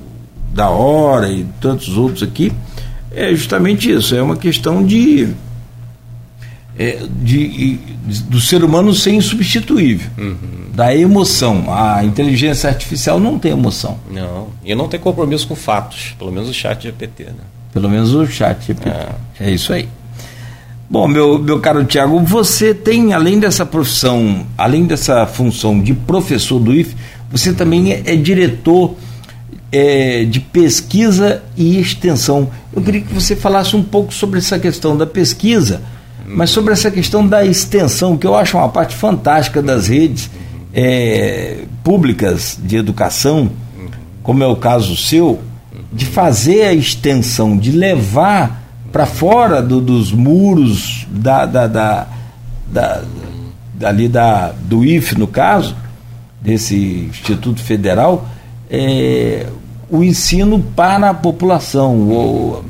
da Hora e tantos outros aqui, é justamente isso, é uma questão de, é, de, de do ser humano ser insubstituível, uhum. da emoção. A inteligência artificial não tem emoção. Não, e não tem compromisso com fatos, pelo menos o chat GPT, né? Pelo menos o chat GPT. É, é isso aí. Bom, meu, meu caro Tiago, você tem, além dessa profissão, além dessa função de professor do IF, você também é, é diretor é, de pesquisa e extensão. Eu queria que você falasse um pouco sobre essa questão da pesquisa, mas sobre essa questão da extensão, que eu acho uma parte fantástica das redes é, públicas de educação, como é o caso seu, de fazer a extensão, de levar para fora do, dos muros da, da, da, da, dali da, do IF, no caso, desse Instituto Federal, é, o ensino para a população, ou,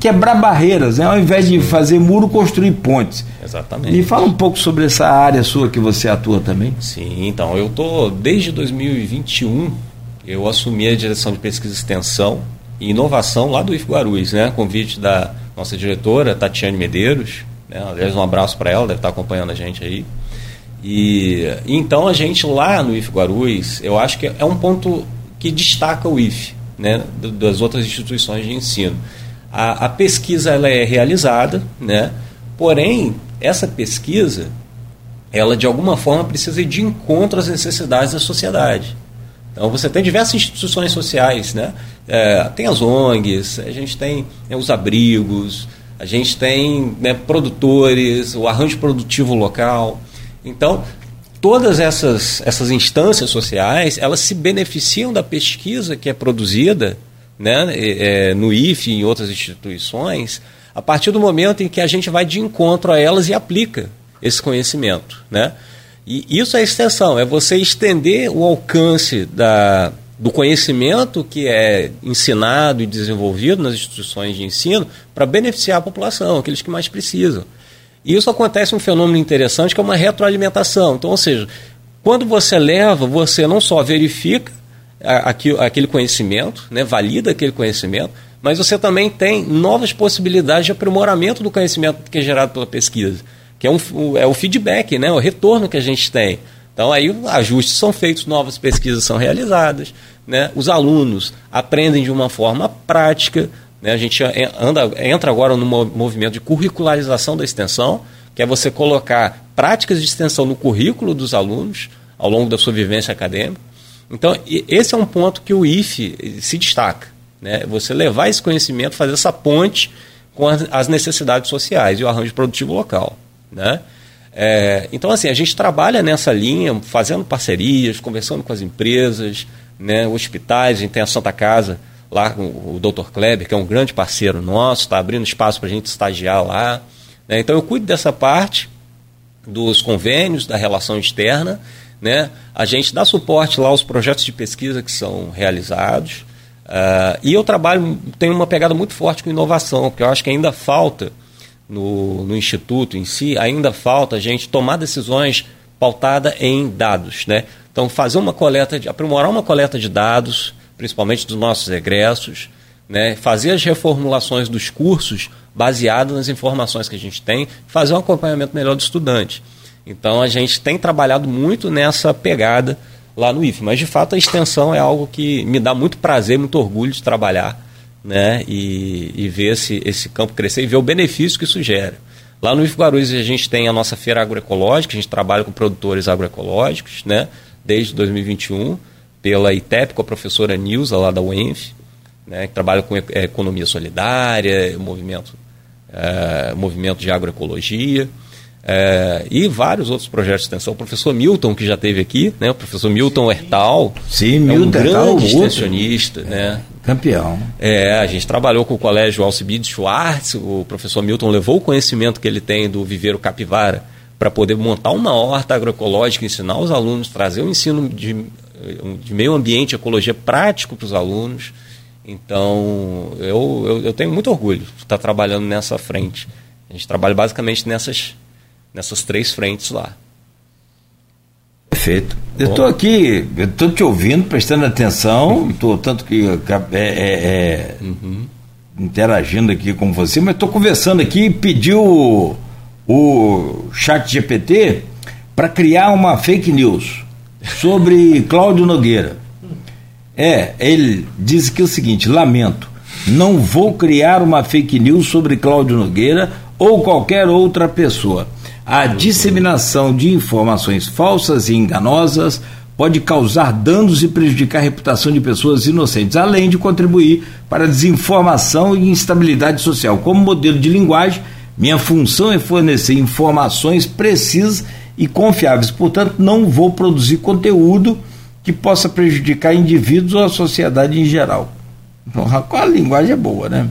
quebrar barreiras, né? ao invés de fazer muro, construir pontes. Exatamente. Me fala um pouco sobre essa área sua que você atua também. Sim, então, eu estou desde 2021, eu assumi a direção de pesquisa e extensão e inovação lá do IF Guarulhos, né? Convite da nossa diretora, Tatiane Medeiros, né? aliás, um abraço para ela, deve estar acompanhando a gente aí. E então a gente lá no IF Guarulhos, eu acho que é um ponto que destaca o IFE né, das outras instituições de ensino. A, a pesquisa ela é realizada, né, porém, essa pesquisa, ela de alguma forma precisa ir de encontro às necessidades da sociedade. Então você tem diversas instituições sociais, né? É, tem as ONGs, a gente tem né, os abrigos, a gente tem né, produtores, o arranjo produtivo local. Então, todas essas, essas instâncias sociais elas se beneficiam da pesquisa que é produzida né, é, no IFE e em outras instituições a partir do momento em que a gente vai de encontro a elas e aplica esse conhecimento. Né? E isso é extensão, é você estender o alcance da, do conhecimento que é ensinado e desenvolvido nas instituições de ensino para beneficiar a população, aqueles que mais precisam. E isso acontece um fenômeno interessante que é uma retroalimentação. Então, ou seja, quando você leva, você não só verifica aquele conhecimento, né, valida aquele conhecimento, mas você também tem novas possibilidades de aprimoramento do conhecimento que é gerado pela pesquisa, que é, um, é o feedback, né, o retorno que a gente tem. Então aí ajustes são feitos, novas pesquisas são realizadas, né, os alunos aprendem de uma forma prática, né? A gente anda, entra agora no movimento de curricularização da extensão, que é você colocar práticas de extensão no currículo dos alunos ao longo da sua vivência acadêmica. Então, esse é um ponto que o IFE se destaca. Né? Você levar esse conhecimento, fazer essa ponte com as necessidades sociais e o arranjo produtivo local. Né? É, então, assim, a gente trabalha nessa linha, fazendo parcerias, conversando com as empresas, né, hospitais, a gente tem a Santa Casa, lá com o Dr. Kleber, que é um grande parceiro nosso, está abrindo espaço para a gente estagiar lá. Né? Então eu cuido dessa parte dos convênios, da relação externa. Né? A gente dá suporte lá aos projetos de pesquisa que são realizados. Uh, e eu trabalho, tenho uma pegada muito forte com inovação, porque eu acho que ainda falta no, no Instituto em si, ainda falta a gente tomar decisões pautada em dados. Né? Então, fazer uma coleta, de, aprimorar uma coleta de dados, principalmente dos nossos egressos, né? fazer as reformulações dos cursos baseado nas informações que a gente tem, fazer um acompanhamento melhor do estudante. Então a gente tem trabalhado muito nessa pegada lá no IFE, mas de fato a extensão é algo que me dá muito prazer, muito orgulho de trabalhar né? e, e ver esse, esse campo crescer e ver o benefício que isso gera. Lá no IFE Guarulhos a gente tem a nossa feira agroecológica, a gente trabalha com produtores agroecológicos né? desde 2021 pela ITEP, com a professora Nilza, lá da UENF, né, que trabalha com economia solidária, movimento, é, movimento de agroecologia. É, e vários outros projetos de extensão. O professor Milton, que já esteve aqui, né? o professor Milton Hertal, Sim, é Milton um grande extensionista. É, né? Campeão. É, a gente trabalhou com o colégio Alcibiades Schwartz, o professor Milton levou o conhecimento que ele tem do viveiro capivara para poder montar uma horta agroecológica, ensinar os alunos, trazer o ensino de de meio ambiente, ecologia prático para os alunos. Então, eu, eu, eu, tenho muito orgulho de estar trabalhando nessa frente. A gente trabalha basicamente nessas, nessas três frentes lá. Perfeito. Eu estou aqui, eu estou te ouvindo, prestando atenção, tô, tanto que é, é, é uhum. interagindo aqui com você, mas estou conversando aqui e pediu o, o chat GPT para criar uma fake news sobre Cláudio Nogueira. É, ele diz que é o seguinte: lamento, não vou criar uma fake news sobre Cláudio Nogueira ou qualquer outra pessoa. A disseminação de informações falsas e enganosas pode causar danos e prejudicar a reputação de pessoas inocentes, além de contribuir para a desinformação e instabilidade social. Como modelo de linguagem, minha função é fornecer informações precisas e confiáveis. Portanto, não vou produzir conteúdo que possa prejudicar indivíduos ou a sociedade em geral. Então, a linguagem é boa, né?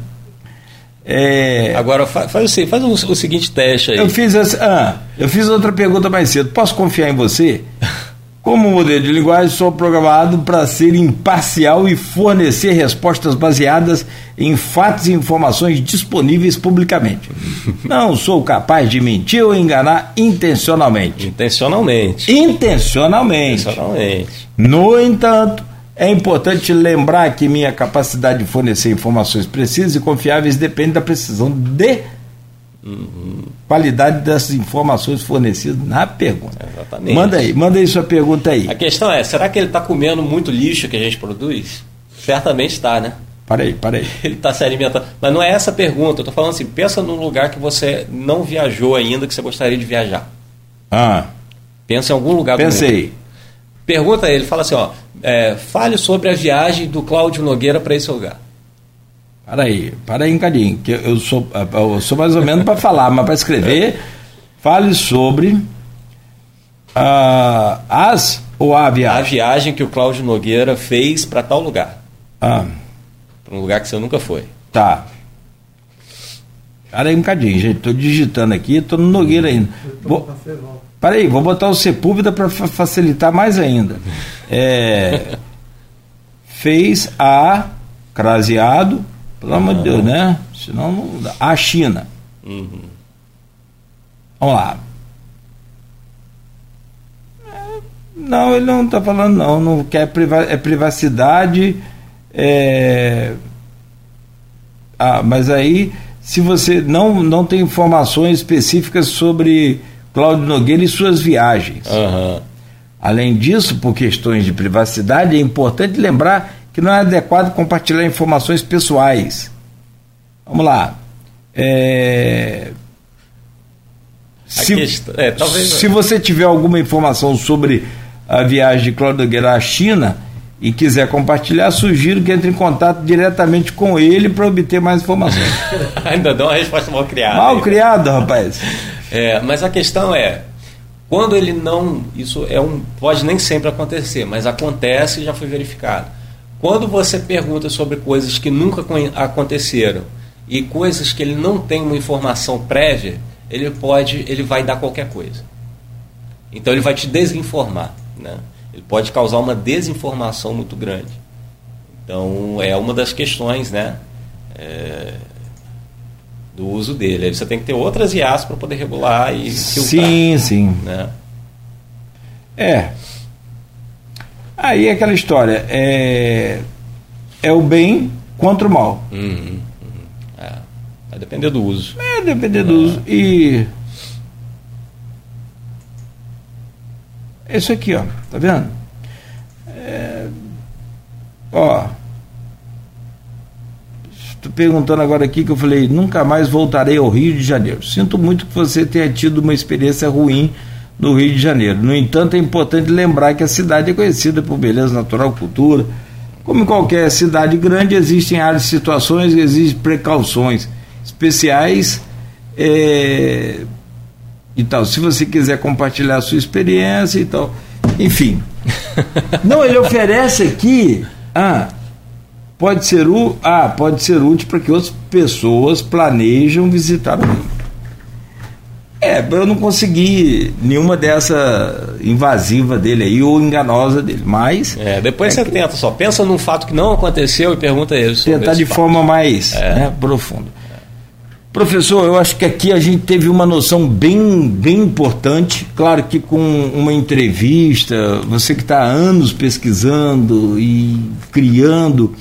É... Agora faz, faz, o, faz o, o, seguinte teste aí. Eu fiz, essa, ah, eu fiz outra pergunta mais cedo. Posso confiar em você? (laughs) Como modelo de linguagem, sou programado para ser imparcial e fornecer respostas baseadas em fatos e informações disponíveis publicamente. (laughs) Não sou capaz de mentir ou enganar intencionalmente. Intencionalmente. Intencionalmente. Intencionalmente. No entanto, é importante lembrar que minha capacidade de fornecer informações precisas e confiáveis depende da precisão de. Qualidade dessas informações fornecidas na pergunta. Exatamente. Manda aí, manda aí sua pergunta aí. A questão é, será que ele está comendo muito lixo que a gente produz? Certamente está, né? Para aí, para aí. (laughs) Ele está se alimentando. Mas não é essa a pergunta. Eu estou falando assim, pensa num lugar que você não viajou ainda, que você gostaria de viajar. Ah. Pensa em algum lugar Pensei. Pergunta a ele, fala assim, ó, é, fale sobre a viagem do Cláudio Nogueira para esse lugar. Para aí, para aí um cadinho, que eu sou, eu sou mais ou menos para falar, mas para escrever, fale sobre uh, as ou a viagem? A viagem que o Cláudio Nogueira fez para tal lugar. Ah. Para um lugar que você nunca foi. Tá. Para aí um cadinho, gente. Estou digitando aqui, estou no Nogueira ainda. Vou, para aí, vou botar o Sepúlveda para facilitar mais ainda. É, fez a craseado pelo amor de Deus, né? Senão não dá. A China. Uhum. Vamos lá. Não, ele não está falando, não. Não quer priva é privacidade. É... Ah, mas aí, se você não, não tem informações específicas sobre Cláudio Nogueira e suas viagens. Uhum. Além disso, por questões de privacidade, é importante lembrar que não é adequado compartilhar informações pessoais. Vamos lá. É... Se, questão, é, talvez... se você tiver alguma informação sobre a viagem de Cláudio Nogueira à China e quiser compartilhar, sugiro que entre em contato diretamente com ele para obter mais informações. (laughs) Ainda dá uma resposta mal criada. Mal criada, rapaz. (laughs) É, mas a questão é, quando ele não. Isso é um. Pode nem sempre acontecer, mas acontece e já foi verificado quando você pergunta sobre coisas que nunca aconteceram e coisas que ele não tem uma informação prévia, ele pode, ele vai dar qualquer coisa. Então ele vai te desinformar, né? Ele pode causar uma desinformação muito grande. Então é uma das questões, né? É, do uso dele. Aí você tem que ter outras IAs para poder regular e filtrar. Sim, sim. Né? É, Aí é aquela história, é, é o bem contra o mal. Uhum, uhum. É, vai depender do uso. É, depender do uso. E. Isso aqui, ó, tá vendo? É, ó. Estou perguntando agora aqui que eu falei, nunca mais voltarei ao Rio de Janeiro. Sinto muito que você tenha tido uma experiência ruim no Rio de Janeiro. No entanto, é importante lembrar que a cidade é conhecida por beleza natural, cultura. Como em qualquer cidade grande, existem áreas, situações, existem precauções especiais é, e tal. Se você quiser compartilhar a sua experiência e tal, enfim. (laughs) Não, ele oferece aqui. Ah, pode ser o, ah, pode ser útil para que outras pessoas planejam visitar o Rio. É, eu não consegui nenhuma dessa invasiva dele aí ou enganosa dele, mas. É, depois é você que... tenta só, pensa num fato que não aconteceu e pergunta isso. Tentar de fato. forma mais é. né, profunda. Professor, eu acho que aqui a gente teve uma noção bem, bem importante. Claro que com uma entrevista, você que está há anos pesquisando e criando,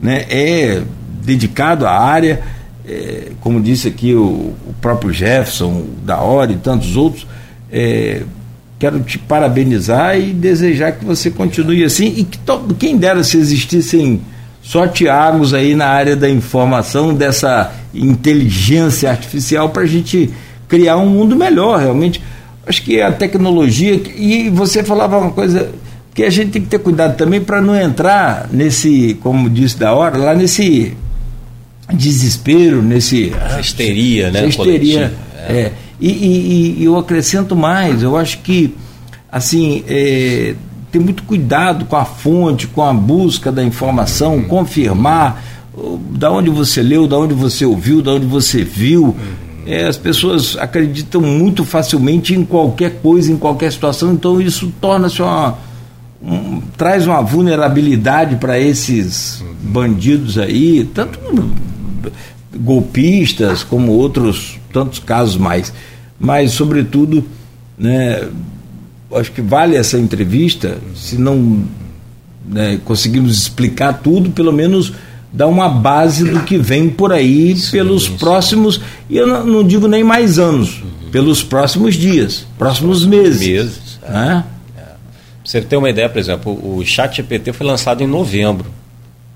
né, é dedicado à área, é, como disse aqui o, o, próprio Jefferson, da hora e tantos outros. É, quero te parabenizar e desejar que você continue assim e que quem dera se existissem só Tiagos aí na área da informação, dessa inteligência artificial para a gente criar um mundo melhor, realmente. Acho que a tecnologia, e você falava uma coisa que a gente tem que ter cuidado também para não entrar nesse, como disse da hora, lá nesse desespero, nesse. Essa histeria, né? histeria. É. é. E, e, e, eu acrescento mais, eu acho que assim, é, ter muito cuidado com a fonte, com a busca da informação, uhum. confirmar da onde você leu, da onde você ouviu, da onde você viu. Uhum. É, as pessoas acreditam muito facilmente em qualquer coisa, em qualquer situação, então isso torna-se uma. Um, traz uma vulnerabilidade para esses uhum. bandidos aí, tanto golpistas como outros tantos casos mais. Mas, sobretudo, né, acho que vale essa entrevista, se não né, conseguimos explicar tudo, pelo menos dar uma base do que vem por aí sim, pelos sim. próximos, e eu não, não, digo nem mais anos, uhum. pelos próximos dias, próximos meses. Meses. Né? É. você ter uma ideia, por exemplo, o Chat GPT foi lançado em novembro.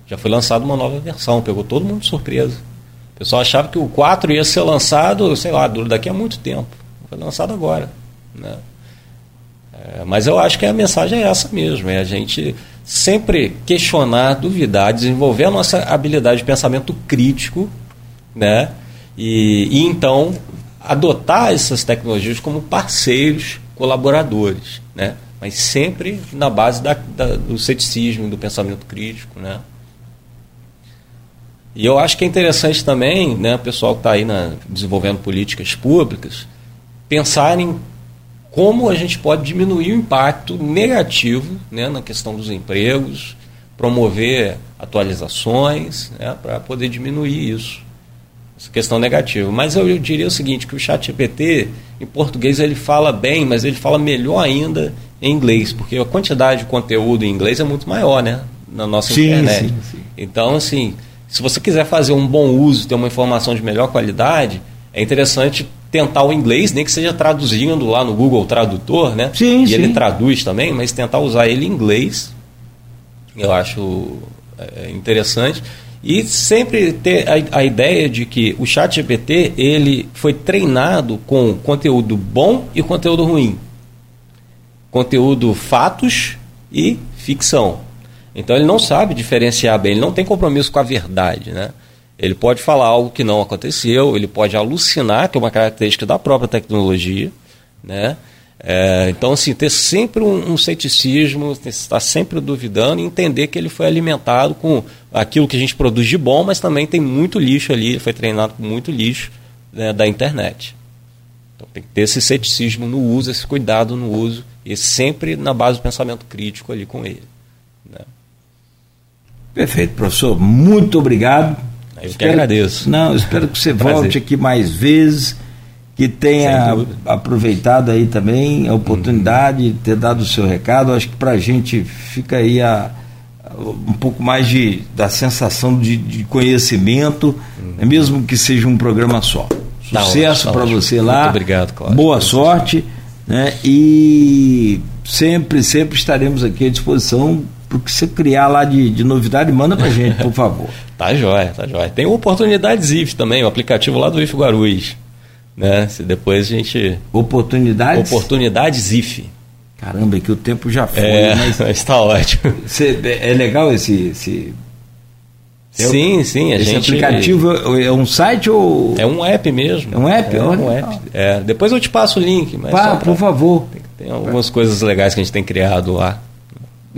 Já foi lançada uma nova versão, pegou todo mundo de surpresa. O pessoal achava que o 4 ia ser lançado, sei lá, daqui a muito tempo. Foi lançado agora. Né? É, mas eu acho que a mensagem é essa mesmo, é a gente sempre questionar, duvidar, desenvolver a nossa habilidade de pensamento crítico, né? E, e então adotar essas tecnologias como parceiros, colaboradores, né? Mas sempre na base da, da, do ceticismo, do pensamento crítico, né? E eu acho que é interessante também, né, o pessoal que está aí na, desenvolvendo políticas públicas, pensarem como a gente pode diminuir o impacto negativo né, na questão dos empregos, promover atualizações né, para poder diminuir isso, essa questão negativa. Mas eu, eu diria o seguinte, que o chat GPT, em português, ele fala bem, mas ele fala melhor ainda em inglês, porque a quantidade de conteúdo em inglês é muito maior, né? Na nossa sim, internet. Sim, sim. Então, assim, se você quiser fazer um bom uso, ter uma informação de melhor qualidade, é interessante tentar o inglês, nem que seja traduzindo lá no Google Tradutor, né? Sim, e sim. ele traduz também, mas tentar usar ele em inglês, eu acho é, interessante. E sempre ter a, a, ideia de que o chat GPT ele foi treinado com conteúdo bom e conteúdo ruim. Conteúdo fatos e ficção. Então ele não sabe diferenciar bem, ele não tem compromisso com a verdade, né? Ele pode falar algo que não aconteceu, ele pode alucinar, que é uma característica da própria tecnologia, né? É, então, assim, ter sempre um, um ceticismo, estar sempre duvidando e entender que ele foi alimentado com aquilo que a gente produz de bom, mas também tem muito lixo ali, ele foi treinado com muito lixo né, da internet. Então tem que ter esse ceticismo no uso, esse cuidado no uso, e sempre na base do pensamento crítico ali com ele. Perfeito, professor. Muito obrigado. Eu espero, que agradeço. Não, espero que você (laughs) volte aqui mais vezes, que tenha aproveitado aí também a oportunidade de ter dado o seu recado. Acho que para a gente fica aí a, um pouco mais de, da sensação de, de conhecimento, uhum. mesmo que seja um programa só. Tá Sucesso tá para você lá. Muito obrigado, Cláudio. Boa sorte. Né? E sempre, sempre estaremos aqui à disposição para que você criar lá de, de novidade, manda para gente, por favor. (laughs) Tá jóia, tá jóia. Tem o Oportunidades IF também, o aplicativo lá do IF Guarulhos. Né? Se depois a gente. Oportunidades? Oportunidades IF. Caramba, é que o tempo já foi. É, (laughs) mas está ótimo. Cê, é legal esse. esse... Sim, sim. A Esse gente... aplicativo é um site ou. É um app mesmo. É um app? É um app. É. Depois eu te passo o link. Mas Pá, por favor. Tem, tem algumas coisas legais que a gente tem criado lá.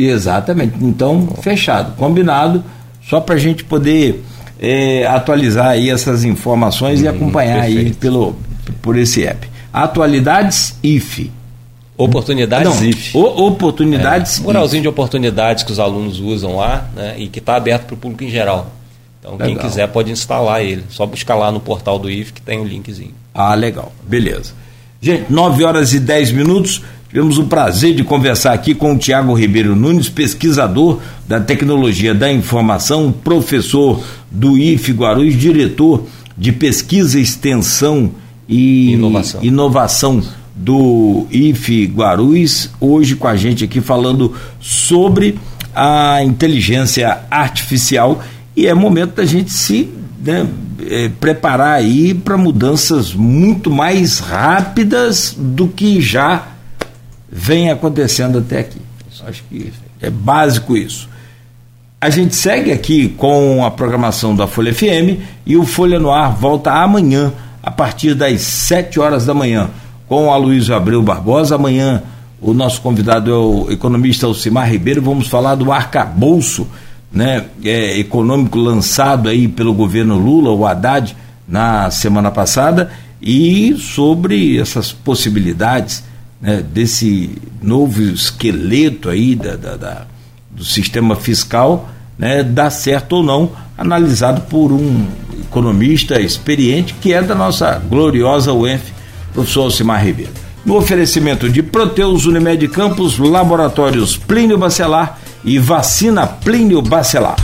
Exatamente. Então, fechado, combinado só para a gente poder é, atualizar aí essas informações e uhum, acompanhar perfeito. aí pelo, por esse app. Atualidades IFE. Oportunidades Não, IF. o- oportunidades É, muralzinho de oportunidades que os alunos usam lá né, e que está aberto para o público em geral. Então, quem Legal. quiser pode instalar ele. Só buscar lá no portal do IF que tem o linkzinho. Ah, legal. Beleza. Gente, 9 horas e 10 minutos. Tivemos o prazer de conversar aqui com o Tiago Ribeiro Nunes, pesquisador da tecnologia da informação, professor do IF Guarulhos, diretor de pesquisa, extensão e Inovação. inovação do IF Guarulhos, hoje com a gente aqui falando sobre a inteligência artificial e é momento da gente se né, eh, preparar aí para mudanças muito mais rápidas do que já vem acontecendo até aqui. Acho que é básico isso. A gente segue aqui com a programação da Folha FM e o Folha no Ar volta amanhã, a partir das 7 horas da manhã, com o Aloysio Abreu Barbosa. Amanhã o nosso convidado é o economista Alcimar Ribeiro. Vamos falar do arcabouço né, é, econômico lançado aí pelo governo Lula, o Haddad, na semana passada, e sobre essas possibilidades né, desse novo esqueleto aí da, da- da- do sistema fiscal, né, dar certo ou não, analisado por um economista experiente que é da nossa gloriosa UENF, professor Alcimar Ribeiro. No oferecimento de Proteus Unimed Campos, Laboratórios Plínio Bacelar e Vacina Plínio Bacelar.